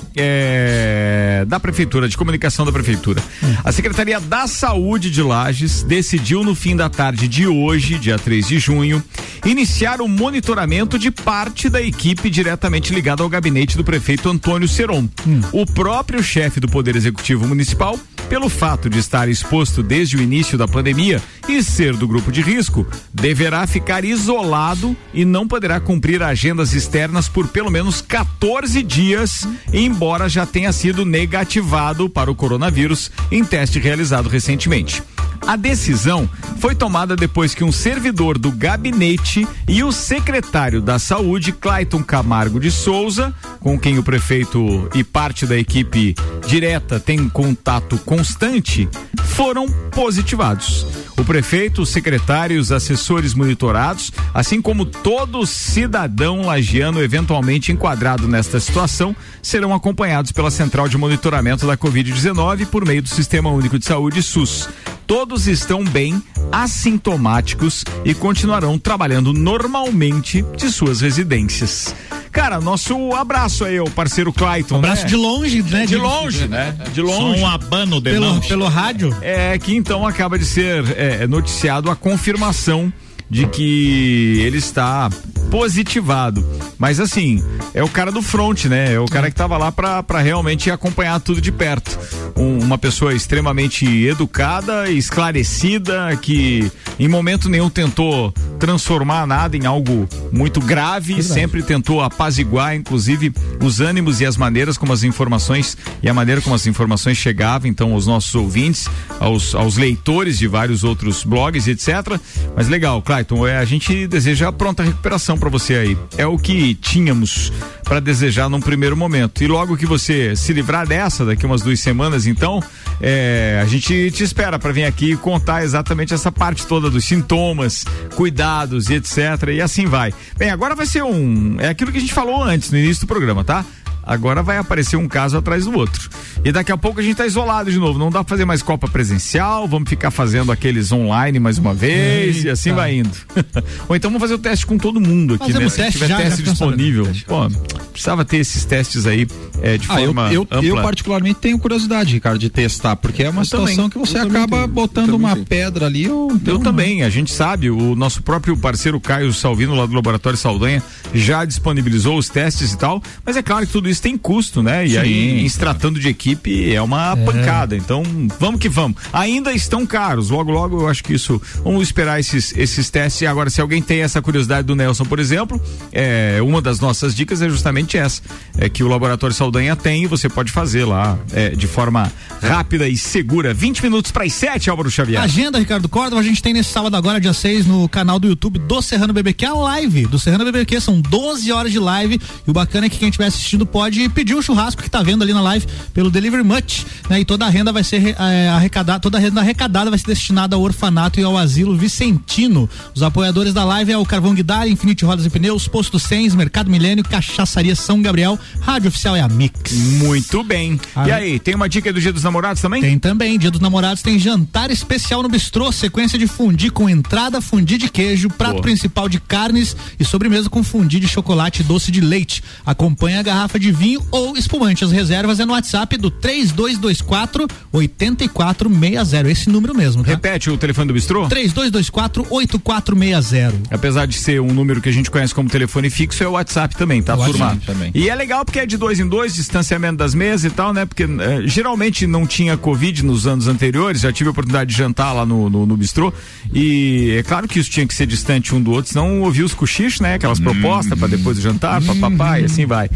eh, da Prefeitura, de Comunicação da Prefeitura. A Secretaria da Saúde de Lages decidiu no fim da tarde de hoje, dia 3 de junho, iniciar o monitoramento de parte da equipe diretamente ligada ao gabinete do prefeito Antônio Seron. O próprio chefe do Poder Executivo Municipal pelo fato de estar exposto desde o início da pandemia e ser do grupo de risco, deverá ficar isolado e não poderá cumprir agendas externas por pelo menos 14 dias, embora já tenha sido negativado para o coronavírus em teste realizado recentemente. A decisão foi tomada depois que um servidor do gabinete e o secretário da Saúde, Clayton Camargo de Souza, com quem o prefeito e parte da equipe direta tem contato constante, foram positivados. O prefeito, os assessores monitorados, assim como todo cidadão lagiano eventualmente enquadrado nesta situação, serão acompanhados pela Central de Monitoramento da Covid-19 por meio do Sistema Único de Saúde SUS. Todos estão bem, assintomáticos e continuarão trabalhando normalmente de suas residências. Cara, nosso abraço aí ao parceiro Clayton. Abraço né? de longe, né? De longe, né? De longe. Só um abano de pelo, longe. Pelo rádio. É que então acaba de ser é, noticiado a confirmação de que ele está positivado. Mas assim, é o cara do front, né? É o cara que estava lá para realmente acompanhar tudo de perto. Um, uma pessoa extremamente educada, esclarecida, que em momento nenhum tentou transformar nada em algo muito grave, Verdade. sempre tentou apaziguar, inclusive, os ânimos e as maneiras como as informações e a maneira como as informações chegavam, então, aos nossos ouvintes, aos, aos leitores de vários outros blogs, etc. Mas legal, Clayton, é, a gente deseja a pronta recuperação para você aí. É o que tínhamos para desejar num primeiro momento. E logo que você se livrar dessa, daqui umas duas semanas, então, é, a gente te espera para vir aqui contar exatamente essa parte toda dos sintomas, cuidados e etc. E assim vai. Bem, agora vai ser um. É aquilo que a gente falou antes, no início do programa, tá? Agora vai aparecer um caso atrás do outro. E daqui a pouco a gente tá isolado de novo. Não dá pra fazer mais Copa presencial, vamos ficar fazendo aqueles online mais uma vez Eita. e assim vai indo. Ou então vamos fazer o teste com todo mundo aqui, Fazemos né? Se tiver já, teste já disponível. Pô, precisava ter esses testes aí é, de ah, forma eu, eu, ampla. eu, particularmente tenho curiosidade, Ricardo, de testar, porque é uma eu situação também. que você eu acaba botando uma tenho. pedra ali. Ou, eu também, a gente sabe, o nosso próprio parceiro Caio Salvino, lá do Laboratório Saldanha, já disponibilizou os testes e tal, mas é claro que tudo isso tem custo, né? E Sim, aí, se tratando de equipe, é uma é. pancada. Então, vamos que vamos. Ainda estão caros. Logo, logo, eu acho que isso. Vamos esperar esses, esses testes. Agora, se alguém tem essa curiosidade do Nelson, por exemplo, é, uma das nossas dicas é justamente essa: é que o Laboratório Saldanha tem e você pode fazer lá é, de forma rápida e segura. 20 minutos para as 7, Álvaro Xavier. Agenda, Ricardo Córdova, a gente tem nesse sábado agora, dia 6, no canal do YouTube do Serrano BBQ, a live do Serrano BBQ. São 12 horas de live. E o bacana é que quem estiver assistindo pode pedir um churrasco que tá vendo ali na live pelo Delivery Much, né? E toda a renda vai ser é, arrecadada, toda a renda arrecadada vai ser destinada ao orfanato e ao asilo Vicentino. Os apoiadores da live é o Carvão Guidar, Infinite Rodas e Pneus, Posto Sens, Mercado Milênio, Cachaçaria São Gabriel, Rádio Oficial é a Mix. Muito bem. Ah, e aí, tem uma dica do Dia dos Namorados também? Tem também. Dia dos Namorados tem jantar especial no bistrô, sequência de fundi com entrada, fundi de queijo, prato Boa. principal de carnes e sobremesa com fundi de chocolate e doce de leite. Acompanha a garrafa de vinho ou espumante. As reservas é no WhatsApp do 3224 8460. Esse número mesmo, tá? Repete o telefone do bistrô? 3224 8460. Apesar de ser um número que a gente conhece como telefone fixo, é o WhatsApp também, tá, turma? Também. E é legal porque é de dois em dois, distanciamento das mesas e tal, né? Porque é, geralmente não tinha Covid nos anos anteriores, já tive a oportunidade de jantar lá no, no, no bistrô. E é claro que isso tinha que ser distante um do outro, senão ouvir os cochichos, né? Aquelas hum, propostas para depois do jantar, hum, papapá, e assim vai.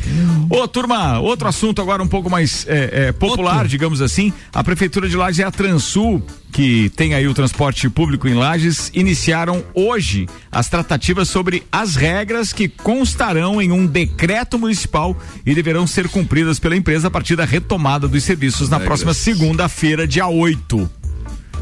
Ô, turma, outro assunto agora um pouco mais é, é, popular, outro. digamos assim. A Prefeitura de Lages é a Transul que tem aí o transporte público em Lages, iniciaram hoje as tratativas sobre as regras que constarão em um decreto municipal e deverão ser cumpridas pela empresa a partir da retomada dos serviços na próxima segunda-feira, dia 8.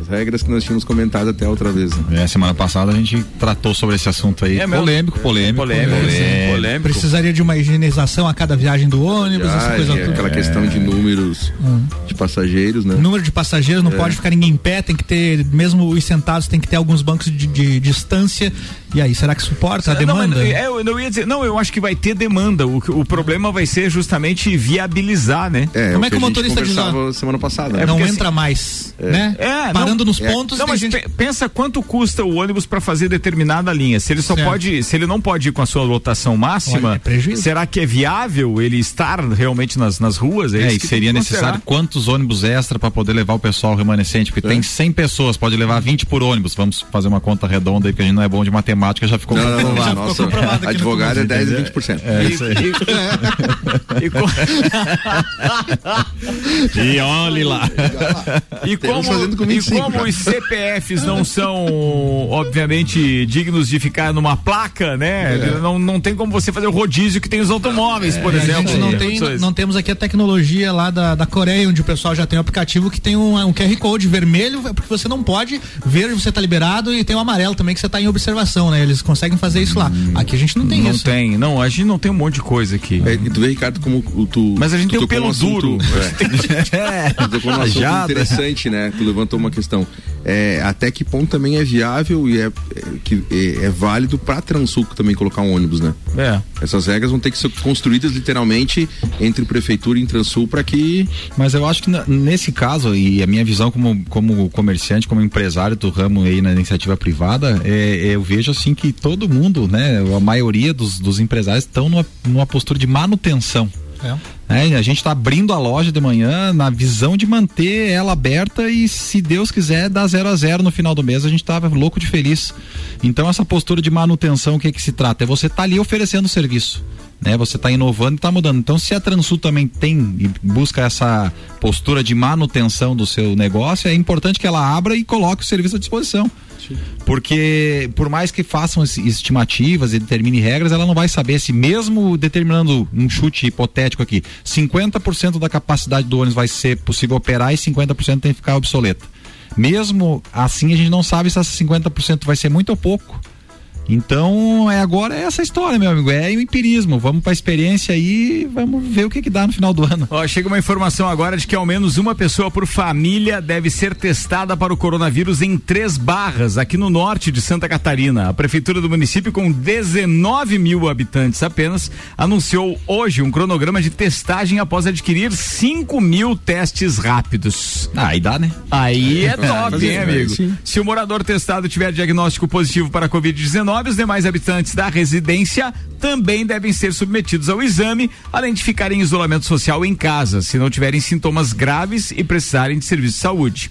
As regras que nós tínhamos comentado até outra vez. Né? É, semana passada a gente tratou sobre esse assunto aí. É polêmico, polêmico, polêmico, polêmico, polêmico. Precisaria de uma higienização a cada viagem do ônibus, Já, essa coisa é, Aquela questão de números hum. de passageiros, né? Número de passageiros, não é. pode ficar ninguém em pé, tem que ter, mesmo os sentados, tem que ter alguns bancos de, de, de distância. E aí, será que suporta a Não, mas, demanda? é, eu não ia dizer, não, eu acho que vai ter demanda. O, o problema vai ser justamente viabilizar, né? Como é que o motorista diz lá? semana passada. É não porque, entra mais, É. né? É, Parando não- nos é. pontos. Não, mas gente- pe- pensa quanto custa o ônibus para fazer determinada linha. Se ele só Certo. pode, se ele não pode ir com a sua lotação máxima, Olha, é será que é viável ele estar realmente nas, nas ruas? É, isso e seria necessário quantos ônibus extra para poder levar o pessoal remanescente? Porque tem 100 pessoas, pode levar 20 por ônibus. Vamos fazer uma conta redonda aí, porque a gente não é bom de matemática, já ficou Não, não, não, nossa, advogado é 10 e 20%. É isso aí. E, co- E olhe lá. E como, e 25, como cara. os CPFs não são, obviamente, dignos de ficar numa placa, né? É. Não, não tem como você fazer o rodízio que tem os automóveis, por É, exemplo. a gente não, tem, não temos aqui a tecnologia lá da, da Coreia, onde o pessoal já tem um aplicativo que tem um, um QR Code vermelho, é porque você não pode ver você tá liberado e tem o amarelo também que você tá em observação, né? Eles conseguem fazer isso lá. Aqui a gente não tem não isso. tem, não, a gente não tem um monte de coisa aqui. É, e tu vê, Ricardo, como tu. Mas a gente tem o pelo assunto- duro. É. Tu tocou num assunto Jada. interessante, né? Tu levantou uma questão. É, até que ponto também é viável e é, é, que é, é válido pra Transuco também colocar um ônibus, né? É. Essas regras vão ter que ser construídas literalmente entre prefeitura e Transul para que. Mas eu acho que nesse caso, e a minha visão como, como comerciante, como empresário do ramo aí na iniciativa privada, é, eu vejo assim que todo mundo, né, a maioria dos, dos empresários estão numa, numa postura de manutenção. É, a gente está abrindo a loja de manhã na visão de manter ela aberta e, se Deus quiser, dar zero a zero no final do mês. A gente tava louco de feliz. Então, essa postura de manutenção, o que que se trata? É você estar ali oferecendo serviço. Né, você está inovando e está mudando. Então, se a Transul também tem e busca essa postura de manutenção do seu negócio, é importante que ela abra e coloque o serviço à disposição. Porque por mais que façam es- estimativas e determine regras, ela não vai saber se mesmo determinando um chute hipotético aqui, 50% da capacidade do ônibus vai ser possível operar e 50% tem que ficar obsoleta. Mesmo assim, a gente não sabe se essa 50% vai ser muito ou pouco. Então, é agora é essa história, meu amigo. É o empirismo. Vamos para a experiência aí, vamos ver o que, que dá no final do ano. Ó, chega uma informação agora de que ao menos uma pessoa por família deve ser testada para o coronavírus em Três Barras, aqui no norte de Santa Catarina. A prefeitura do município, com 19 mil habitantes apenas, anunciou hoje um cronograma de testagem após adquirir 5 mil testes rápidos. Ah, aí dá, né? Aí é top, hein, amigo? Sim. Se o morador testado tiver diagnóstico positivo para a Covid-19, 19, os demais habitantes da residência também devem ser submetidos ao exame, além de ficarem em isolamento social em casa, se não tiverem sintomas graves e precisarem de serviço de saúde.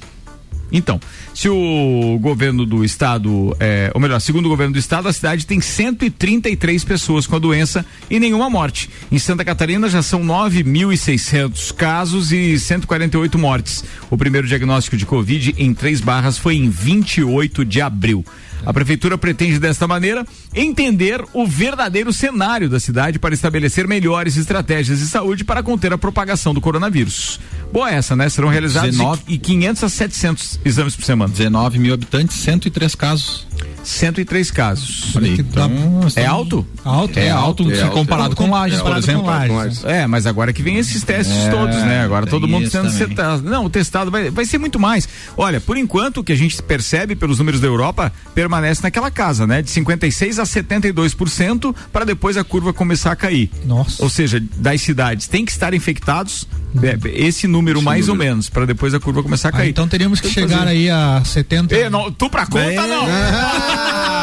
Então, se o governo do estado, é, ou melhor, segundo o governo do estado, a cidade tem 133 pessoas com a doença e nenhuma morte. Em Santa Catarina já são 9.600 casos e 148 mortes. O primeiro diagnóstico de Covid em Três Barras foi em 28 de abril. A prefeitura pretende desta maneira entender o verdadeiro cenário da cidade para estabelecer melhores estratégias de saúde para conter a propagação do coronavírus. Boa essa, né? Serão realizados 19 e 500 a 700 exames por semana. 19 mil habitantes, 103 casos. 103 casos. Olha então, é alto? Alto. É É alto, alto, se é comparado alto. com Lages, por Comparado exemplo. com Lages. É, mas agora que vem esses testes É, todos, né? Agora todo mundo sendo testado. Não, o testado vai, vai ser muito mais. Olha, por enquanto, o que a gente percebe pelos números da Europa, permanece naquela casa, né? De 56 a 72%, para depois a curva começar a cair. Nossa. Ou seja, das cidades tem que estar infectados, é, esse número mais ou menos, para depois a curva começar a Ah, cair. então teríamos que chegar fazer. aí a 70. Ê, não, tu pra conta, Bem- não. Ah!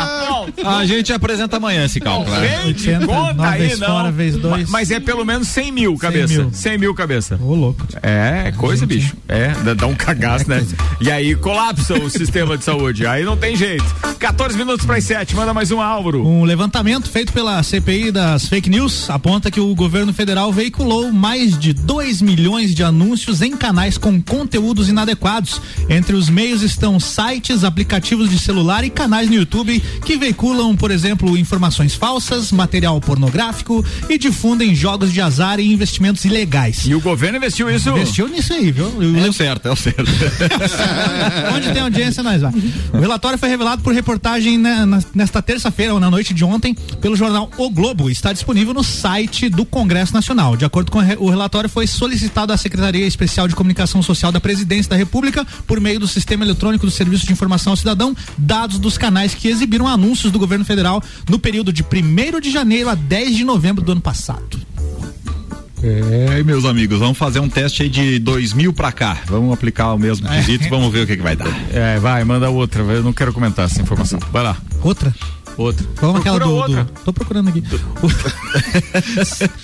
A gente apresenta amanhã esse cálculo. né? Vem de 80, conta aí, não. fora, vezes dois. Ma- Mas é pelo menos 100 mil cabeça. 100 mil. mil, cabeça. Ô, louco. É, é coisa, bicho. É, dá, dá um cagaço, né? E aí colapsa o sistema de saúde. Aí não tem jeito. 14 minutos para as 7. Manda mais um, Álvaro. Um levantamento feito pela CPI das fake news aponta que o governo federal veiculou mais de 2 milhões de anúncios em canais com conteúdos inadequados. Entre os meios estão sites, aplicativos de celular e canais no YouTube que veiculam, por exemplo, informações falsas, material pornográfico e difundem jogos de azar e investimentos ilegais. E o governo investiu isso? Investiu nisso aí, viu? É o certo, é o certo. Onde tem audiência, nós vai. O relatório foi revelado por reportagem né, na- nesta terça-feira, ou na noite de ontem, pelo jornal O Globo. Está disponível no site do Congresso Nacional. De acordo com o relatório, foi solicitado à Secretaria Especial de Comunicação Social da Presidência da República, por meio do Sistema Eletrônico do Serviço de Informação ao Cidadão, dados dos canais que exibiram anúncios do governo federal no período de 1 de janeiro a 10 de novembro do ano passado. É, meus amigos, vamos fazer um teste aí de 2000 pra cá. Vamos aplicar o mesmo quesito e vamos ver o que, que vai dar. É, vai, manda outra. Eu não quero comentar essa informação. Vai lá. Outra? Outra. Vamos naquela Procura do, outra. do- Tô procurando aqui.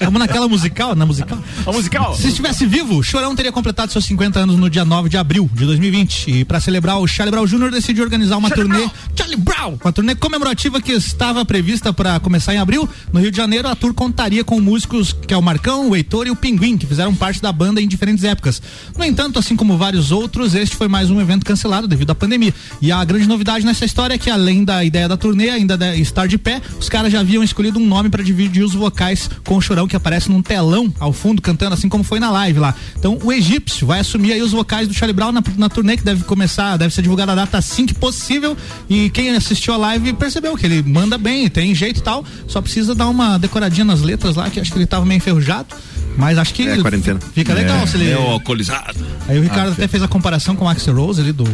Vamos naquela musical? Na musical? A musical? Se estivesse vivo, Chorão teria completado seus 50 anos no dia 9 de abril de 2020. E para celebrar, o Charlie Brown Jr. decidiu organizar uma turnê. Charlie Brown! Uma turnê comemorativa que estava prevista para começar em abril. No Rio de Janeiro, a tour contaria com músicos que é o Marcão, o Heitor e o Pinguim, que fizeram parte da banda em diferentes épocas. No entanto, assim como vários outros, este foi mais um evento cancelado devido à pandemia. E a grande novidade nessa história é que, além da ideia da turnê, ainda de estar de pé, os caras já haviam escolhido um nome para dividir os vocais com o Chorão, que aparece num telão ao fundo, cantando assim como foi na live lá. Então, o egípcio vai assumir aí os vocais do Charlie Brown na, na turnê, que deve começar, deve ser divulgada a data assim que possível. E quem assistiu a live percebeu que ele manda bem, tem jeito e tal, só precisa dar uma decoradinha nas letras lá, que acho que ele tava meio enferrujado. Mas acho que É, quarentena. fica legal se ele. É alcoolizado. Aí o Ricardo até fez a comparação com o Axel Rose ali do.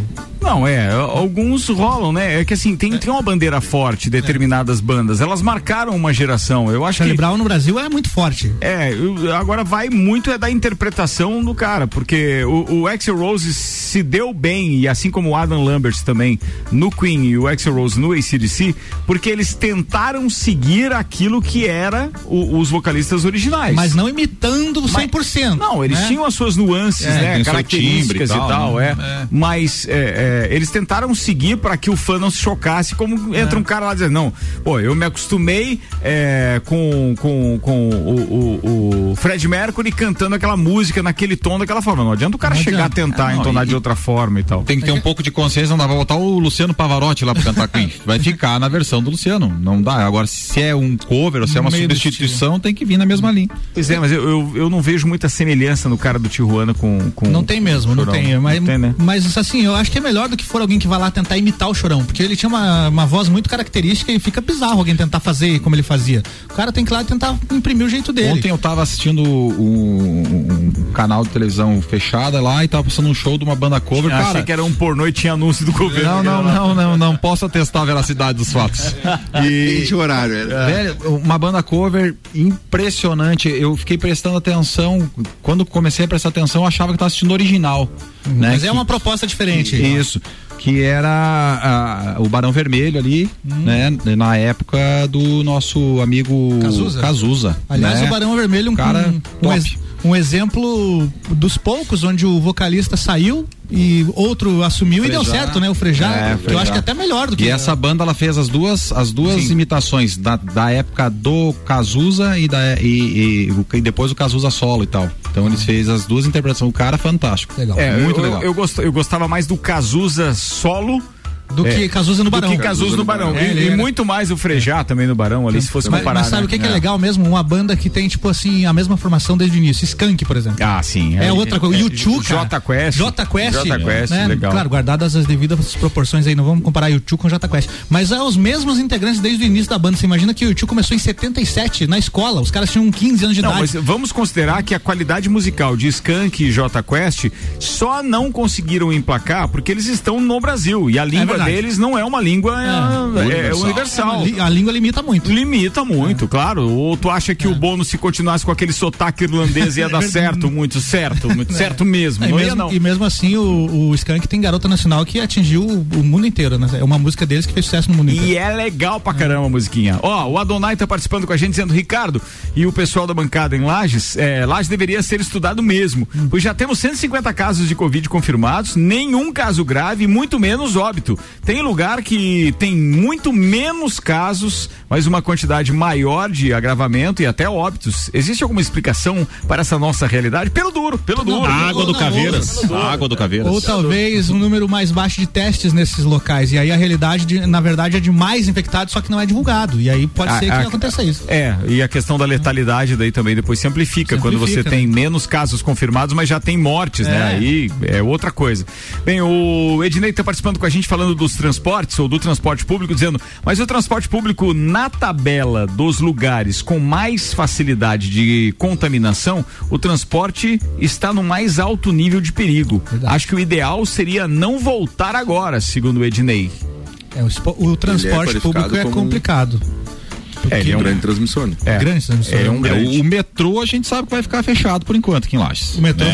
Não, é, alguns rolam, né? É que assim, tem, tem uma bandeira forte, determinadas bandas. Elas marcaram uma geração. Eu acho Charlie que. Brown no Brasil é muito forte. É, agora vai muito é da interpretação do cara, porque o, o Axel Rose se deu bem, e assim como o Adam Lambert também, no Queen e o Axel Rose no ACDC, porque eles tentaram seguir aquilo que era o- os vocalistas originais. Mas não imitando 100%. Não, eles né? tinham as suas nuances, É, né? Características e e tal, tal, é. né? É. Mas é, é, eles tentaram seguir para que o fã não se chocasse, como entra um cara lá dizendo, não, pô, eu me acostumei é, com, com, com o, o, o Fred Mercury cantando aquela música naquele tom daquela forma. Não adianta o cara Não chegar adianta. a tentar Ah, não, entonar e- de outra forma e tal. Tem que ter um pouco de consciência, não dá pra botar o Luciano Pavarotti lá pra cantar Queen. Vai ficar na versão do Luciano. Não dá. Agora, se é um cover ou se é uma meio substituição, tem que vir na mesma linha. Pois é, mas eu, eu, eu não vejo muita semelhança no cara do Tijuana com. com Não tem mesmo, não tem. Mas, Não tem, né? mas assim, eu acho que é melhor do que for alguém que vai lá tentar imitar o chorão. Porque ele tinha uma, uma voz muito característica e fica bizarro alguém tentar fazer como ele fazia. O cara tem que ir lá tentar imprimir o jeito dele. Ontem eu tava assistindo um, um canal de televisão fechada lá e tava passando um show de uma banda cover, Achei cara. que era um pornô e tinha anúncio do governo. Não, não, não, não, não posso atestar a veracidade dos fatos. E, Esse horário, era. velho, uma banda cover impressionante. Eu fiquei prestando atenção. Quando comecei a prestar atenção, eu achava que tava assistindo o original. né? Mas é Que- uma proposta diferente. Isso. Que era a- o Barão Vermelho ali, Hum. né? Na época do nosso amigo Cazuza. Cazuza. Aliás, né? o Barão Vermelho um, Cara, um, um, um exemplo dos poucos onde o vocalista saiu e outro assumiu e deu certo, né? O Frejá, É, que eu acho que é até melhor do que E essa banda ela fez as duas as duas imitações da, da época do Cazuza e, da, e, e, e depois o Cazuza solo e tal. Então eles fez as duas interpretações. O cara é fantástico. Legal. É, muito eu, legal. Eu, gost- eu gostava mais do Cazuza solo. Do é, que Cazuza no do Barão. que Cazuza no Barão. É, e, ele e muito mais o Frejá também no Barão ali, se fosse Mas, comparar. mas sabe né? o que, que é legal mesmo? Uma banda que tem, tipo assim, a mesma formação desde o início. Skank, por exemplo. Ah, sim. É, outra coisa. é, YouTube, cara. J Quest. Quest. Quest, né? legal. Claro, guardadas as devidas proporções aí, não vamos comparar YouTube com J Quest. Mas é os mesmos integrantes desde o início da banda. Você imagina que o YouTube começou em 77, na escola. Os caras tinham 15 anos de Não, idade. mas vamos considerar que a qualidade musical de Skank e J Quest só não conseguiram emplacar porque eles estão no Brasil e a língua verdade. Deles não é uma língua é, é universal. A, li- a língua limita muito. Limita muito, claro. Ou tu acha que o Bono, se continuasse com aquele sotaque irlandês, ia dar certo, muito certo, muito certo mesmo. É, Não e, ia, mesmo, não. e mesmo assim, o, o Skank tem Garota Nacional que atingiu o, o mundo inteiro, né? É uma música deles que fez sucesso no mundo inteiro. E é legal pra caramba a musiquinha. Ó, o Adonai tá participando com a gente dizendo, Ricardo, e o pessoal da bancada em Lages, é, Lages deveria ser estudado mesmo, pois já temos 150 casos de Covid confirmados, nenhum caso grave, muito menos óbito. Tem lugar que tem muito menos casos, mas uma quantidade maior de agravamento e até óbitos. Existe alguma explicação para essa nossa realidade? Pelo duro, pelo duro. Água do Caveiras. ou- Água do Caveiras. Ou talvez um número mais baixo de testes nesses locais. E aí a realidade, de- na verdade, é de mais infectados, só que não é divulgado. E aí pode A- ser que a- aconteça isso. É, e a questão da letalidade daí também depois se amplifica, quando você amplifica, tem menos casos confirmados, mas já tem mortes, né? É. Aí é outra coisa. Bem, o Ednei tá participando com a gente falando dos transportes ou do transporte público, dizendo, mas o transporte público na tabela dos lugares com mais facilidade de contaminação, o transporte está no mais alto nível de perigo. Acho que o ideal seria não voltar agora, segundo o Ednei. É, o, o transporte é público é qualificado como- É, ele é um grande transmissor. Né? É. Grande transmissor. É um É, grande. O metrô a gente sabe que vai ficar fechado por enquanto aqui em Lages. O metrô?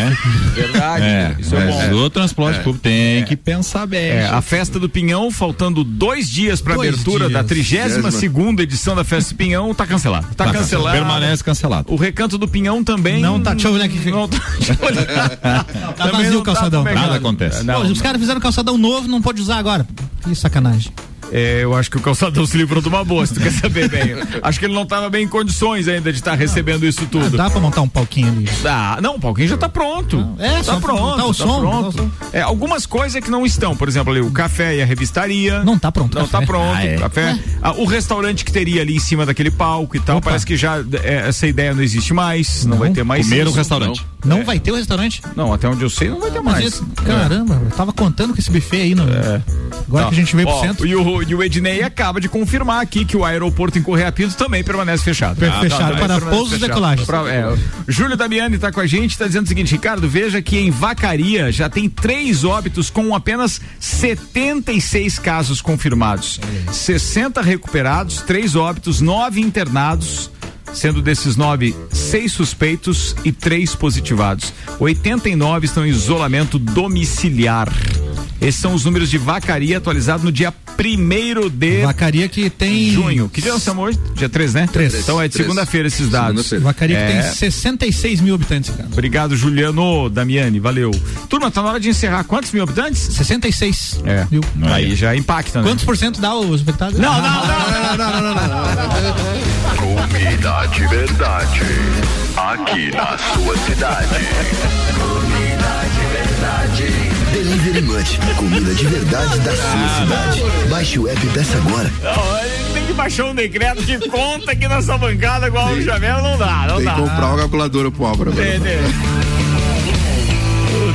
Verdade. É, Isso é bom. O transporte É. público tem que pensar bem. É, a festa do Pinhão, faltando dois dias para abertura dias. da 32 segunda edição da festa do Pinhão, tá cancelado. Tá, Tá cancelado. Permanece cancelado. O recanto do Pinhão também. Não tá, deixa eu olhar aqui. Não tá, deixa eu olhar. Tá Também vazio o calçadão. tá pegando. Nada acontece. Não, Pô, os caras fizeram calçadão novo, não pode usar agora. Que sacanagem. É, eu acho que o calçadão se livrou de uma boa, se tu quer saber bem. Acho que ele não estava bem em condições ainda de estar recebendo isso Ah, tudo. dá pra montar um palquinho ali. Dá. Não, o palquinho já tá pronto. É, tá só pronto. o tá som, pronto. botar o som. É, algumas coisas é que não estão. Por exemplo, ali o café e a revistaria. Não tá pronto. Não café. tá pronto. Ah, é. Café. Ah, o restaurante que teria ali em cima daquele palco e tal. Parece que já é, essa ideia não existe mais. Não, Não. vai ter mais. Comer o isso. restaurante. Não vai ter o restaurante? Não, até onde eu sei, não vai ter mais. esse- caramba, eu tava contando com esse buffet aí. No, Agora Tá. que a gente veio Ó, pro centro. E o, e o Ednei acaba de confirmar aqui que o aeroporto em Correia Pinto também permanece fechado. Per- fechado também para pousos e decolagens. Pra- é, Júlio Damiani está com a gente, está dizendo o seguinte, Ricardo, veja que em Vacaria já tem três óbitos com apenas 76 casos confirmados. 60 recuperados, três óbitos, nove internados. Sendo desses nove, seis suspeitos e três positivados. 89 estão em isolamento domiciliar. Esses são os números de vacaria atualizados no dia 1 de Vacaria que tem. junho. Que dia nós estamos hoje? Dia 3, né? Três. Então é de segunda-feira esses dados. Segunda-feira. Vacaria que É. tem 66 mil habitantes, cara. Obrigado, Juliano, Damiani, valeu. Turma, tá na hora de encerrar. Quantos mil habitantes? 66 É. mil. Aí já impacta, né? Quantos por cento dá os infectados? Não, não, não, não, não, não, não. Comida de verdade. Aqui na sua cidade. Delivery Munch, comida de verdade da sua cidade. Baixe o app peça agora. Não, ele Tem que baixar um decreto de conta aqui nessa bancada igual o Jamel, não dá, não Tem dá. que comprar uma calculadora pro Álvaro né? O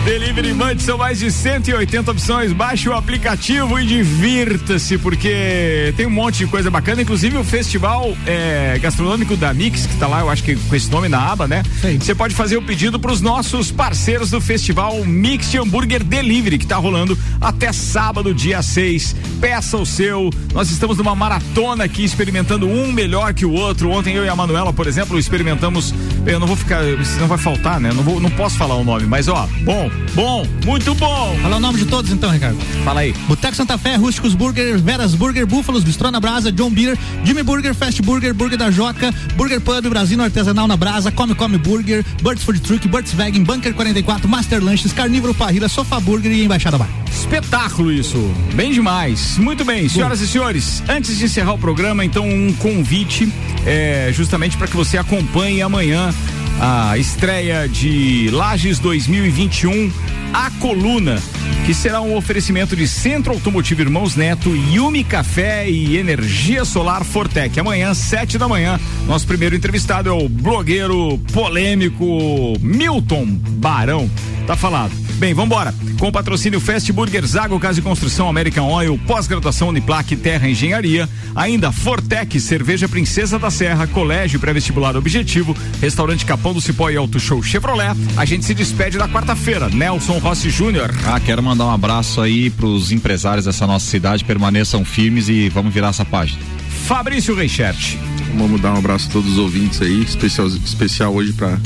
Delivery Munch são mais de 180 opções. Baixe o aplicativo e divirta-se, porque tem um monte de coisa bacana, inclusive o festival é, gastronômico da Mix, que tá lá, eu acho que com esse nome na aba, né? Você pode fazer o pedido para os nossos parceiros do festival Mix Hambúrguer Delivery, que tá rolando até sábado, dia 6. Peça o seu. Nós estamos numa maratona aqui experimentando um melhor que o outro. Ontem eu e a Manuela, por exemplo, experimentamos. Eu não vou ficar, não vai faltar, né? Não, vou, não posso falar o nome, mas ó, bom, bom, muito bom. Fala o nome de todos então, Ricardo. Fala aí. Boteco Santa Fé, Rústicos Burger, Veras Burger, Búfalos, Bistrô na Brasa, John Beer, Jimmy Burger, Fast Burger, Burger da Joca, Burger Pub, Brasino Artesanal na Brasa, Come Come Burger, Burt's Food Truck, Burt's Vegan, Bunker 44, Master Lanches, Carnívoro Parrilla, Sofá Burger e Embaixada Bar. Espetáculo isso. Bem demais. Muito bem, senhoras e senhores. Antes de encerrar o programa, então, um convite é, justamente para que você acompanhe amanhã a estreia de Lages 2021, A Coluna, que será um oferecimento de Centro Automotivo Irmãos Neto, Yumi Café e Energia Solar Fortec. Amanhã, sete da manhã, nosso primeiro entrevistado é o blogueiro polêmico Milton Barão. Tá falado. Bem, vambora. Com o patrocínio Fast Burger, Zago Casa de Construção, American Oil, pós-graduação Uniplaque, Terra Engenharia, ainda Fortec, Cerveja Princesa da Serra, Colégio Pré-Vestibular Objetivo, Restaurante Capão do Cipó e Auto Show Chevrolet. A gente se despede da quarta-feira. Nelson Rossi Júnior. Ah, quero mandar um abraço aí pros empresários dessa nossa cidade, permaneçam firmes e vamos virar essa página. Fabrício Reichert. Vamos dar um abraço a todos os ouvintes aí, especial, especial hoje pra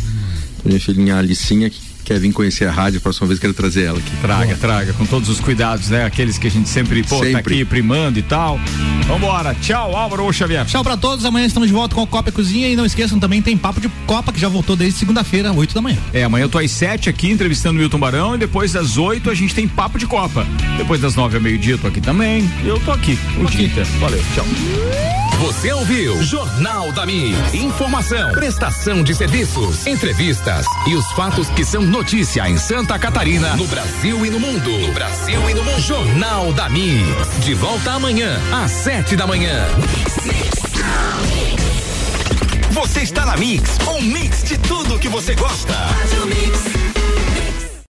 minha filhinha Alicinha, que quer vir conhecer a rádio, a próxima vez quero trazer ela aqui. Traga, traga, com todos os cuidados, né? Aqueles que a gente sempre, pô, tá Sempre. aqui primando e tal. Vambora. Tchau, Álvaro Xavier. Tchau pra todos, amanhã estamos de volta com o Copa e Cozinha e não esqueçam também tem Papo de Copa que já voltou desde segunda-feira, 8 da manhã. É, amanhã eu tô às 7 aqui entrevistando o Milton Barão e depois das 8 a gente tem papo de Copa. Depois das 9 ao meio-dia eu tô aqui também. E eu tô aqui o inteiro. Valeu, tchau. Você ouviu Jornal da Mi. Informação, prestação de serviços, entrevistas e os fatos que são notícia em Santa Catarina, no Brasil e no mundo. No Brasil e no mundo. Jornal da Mi. De volta amanhã, às sete da manhã. Você está na Mix, um mix de tudo que você gosta. Mix.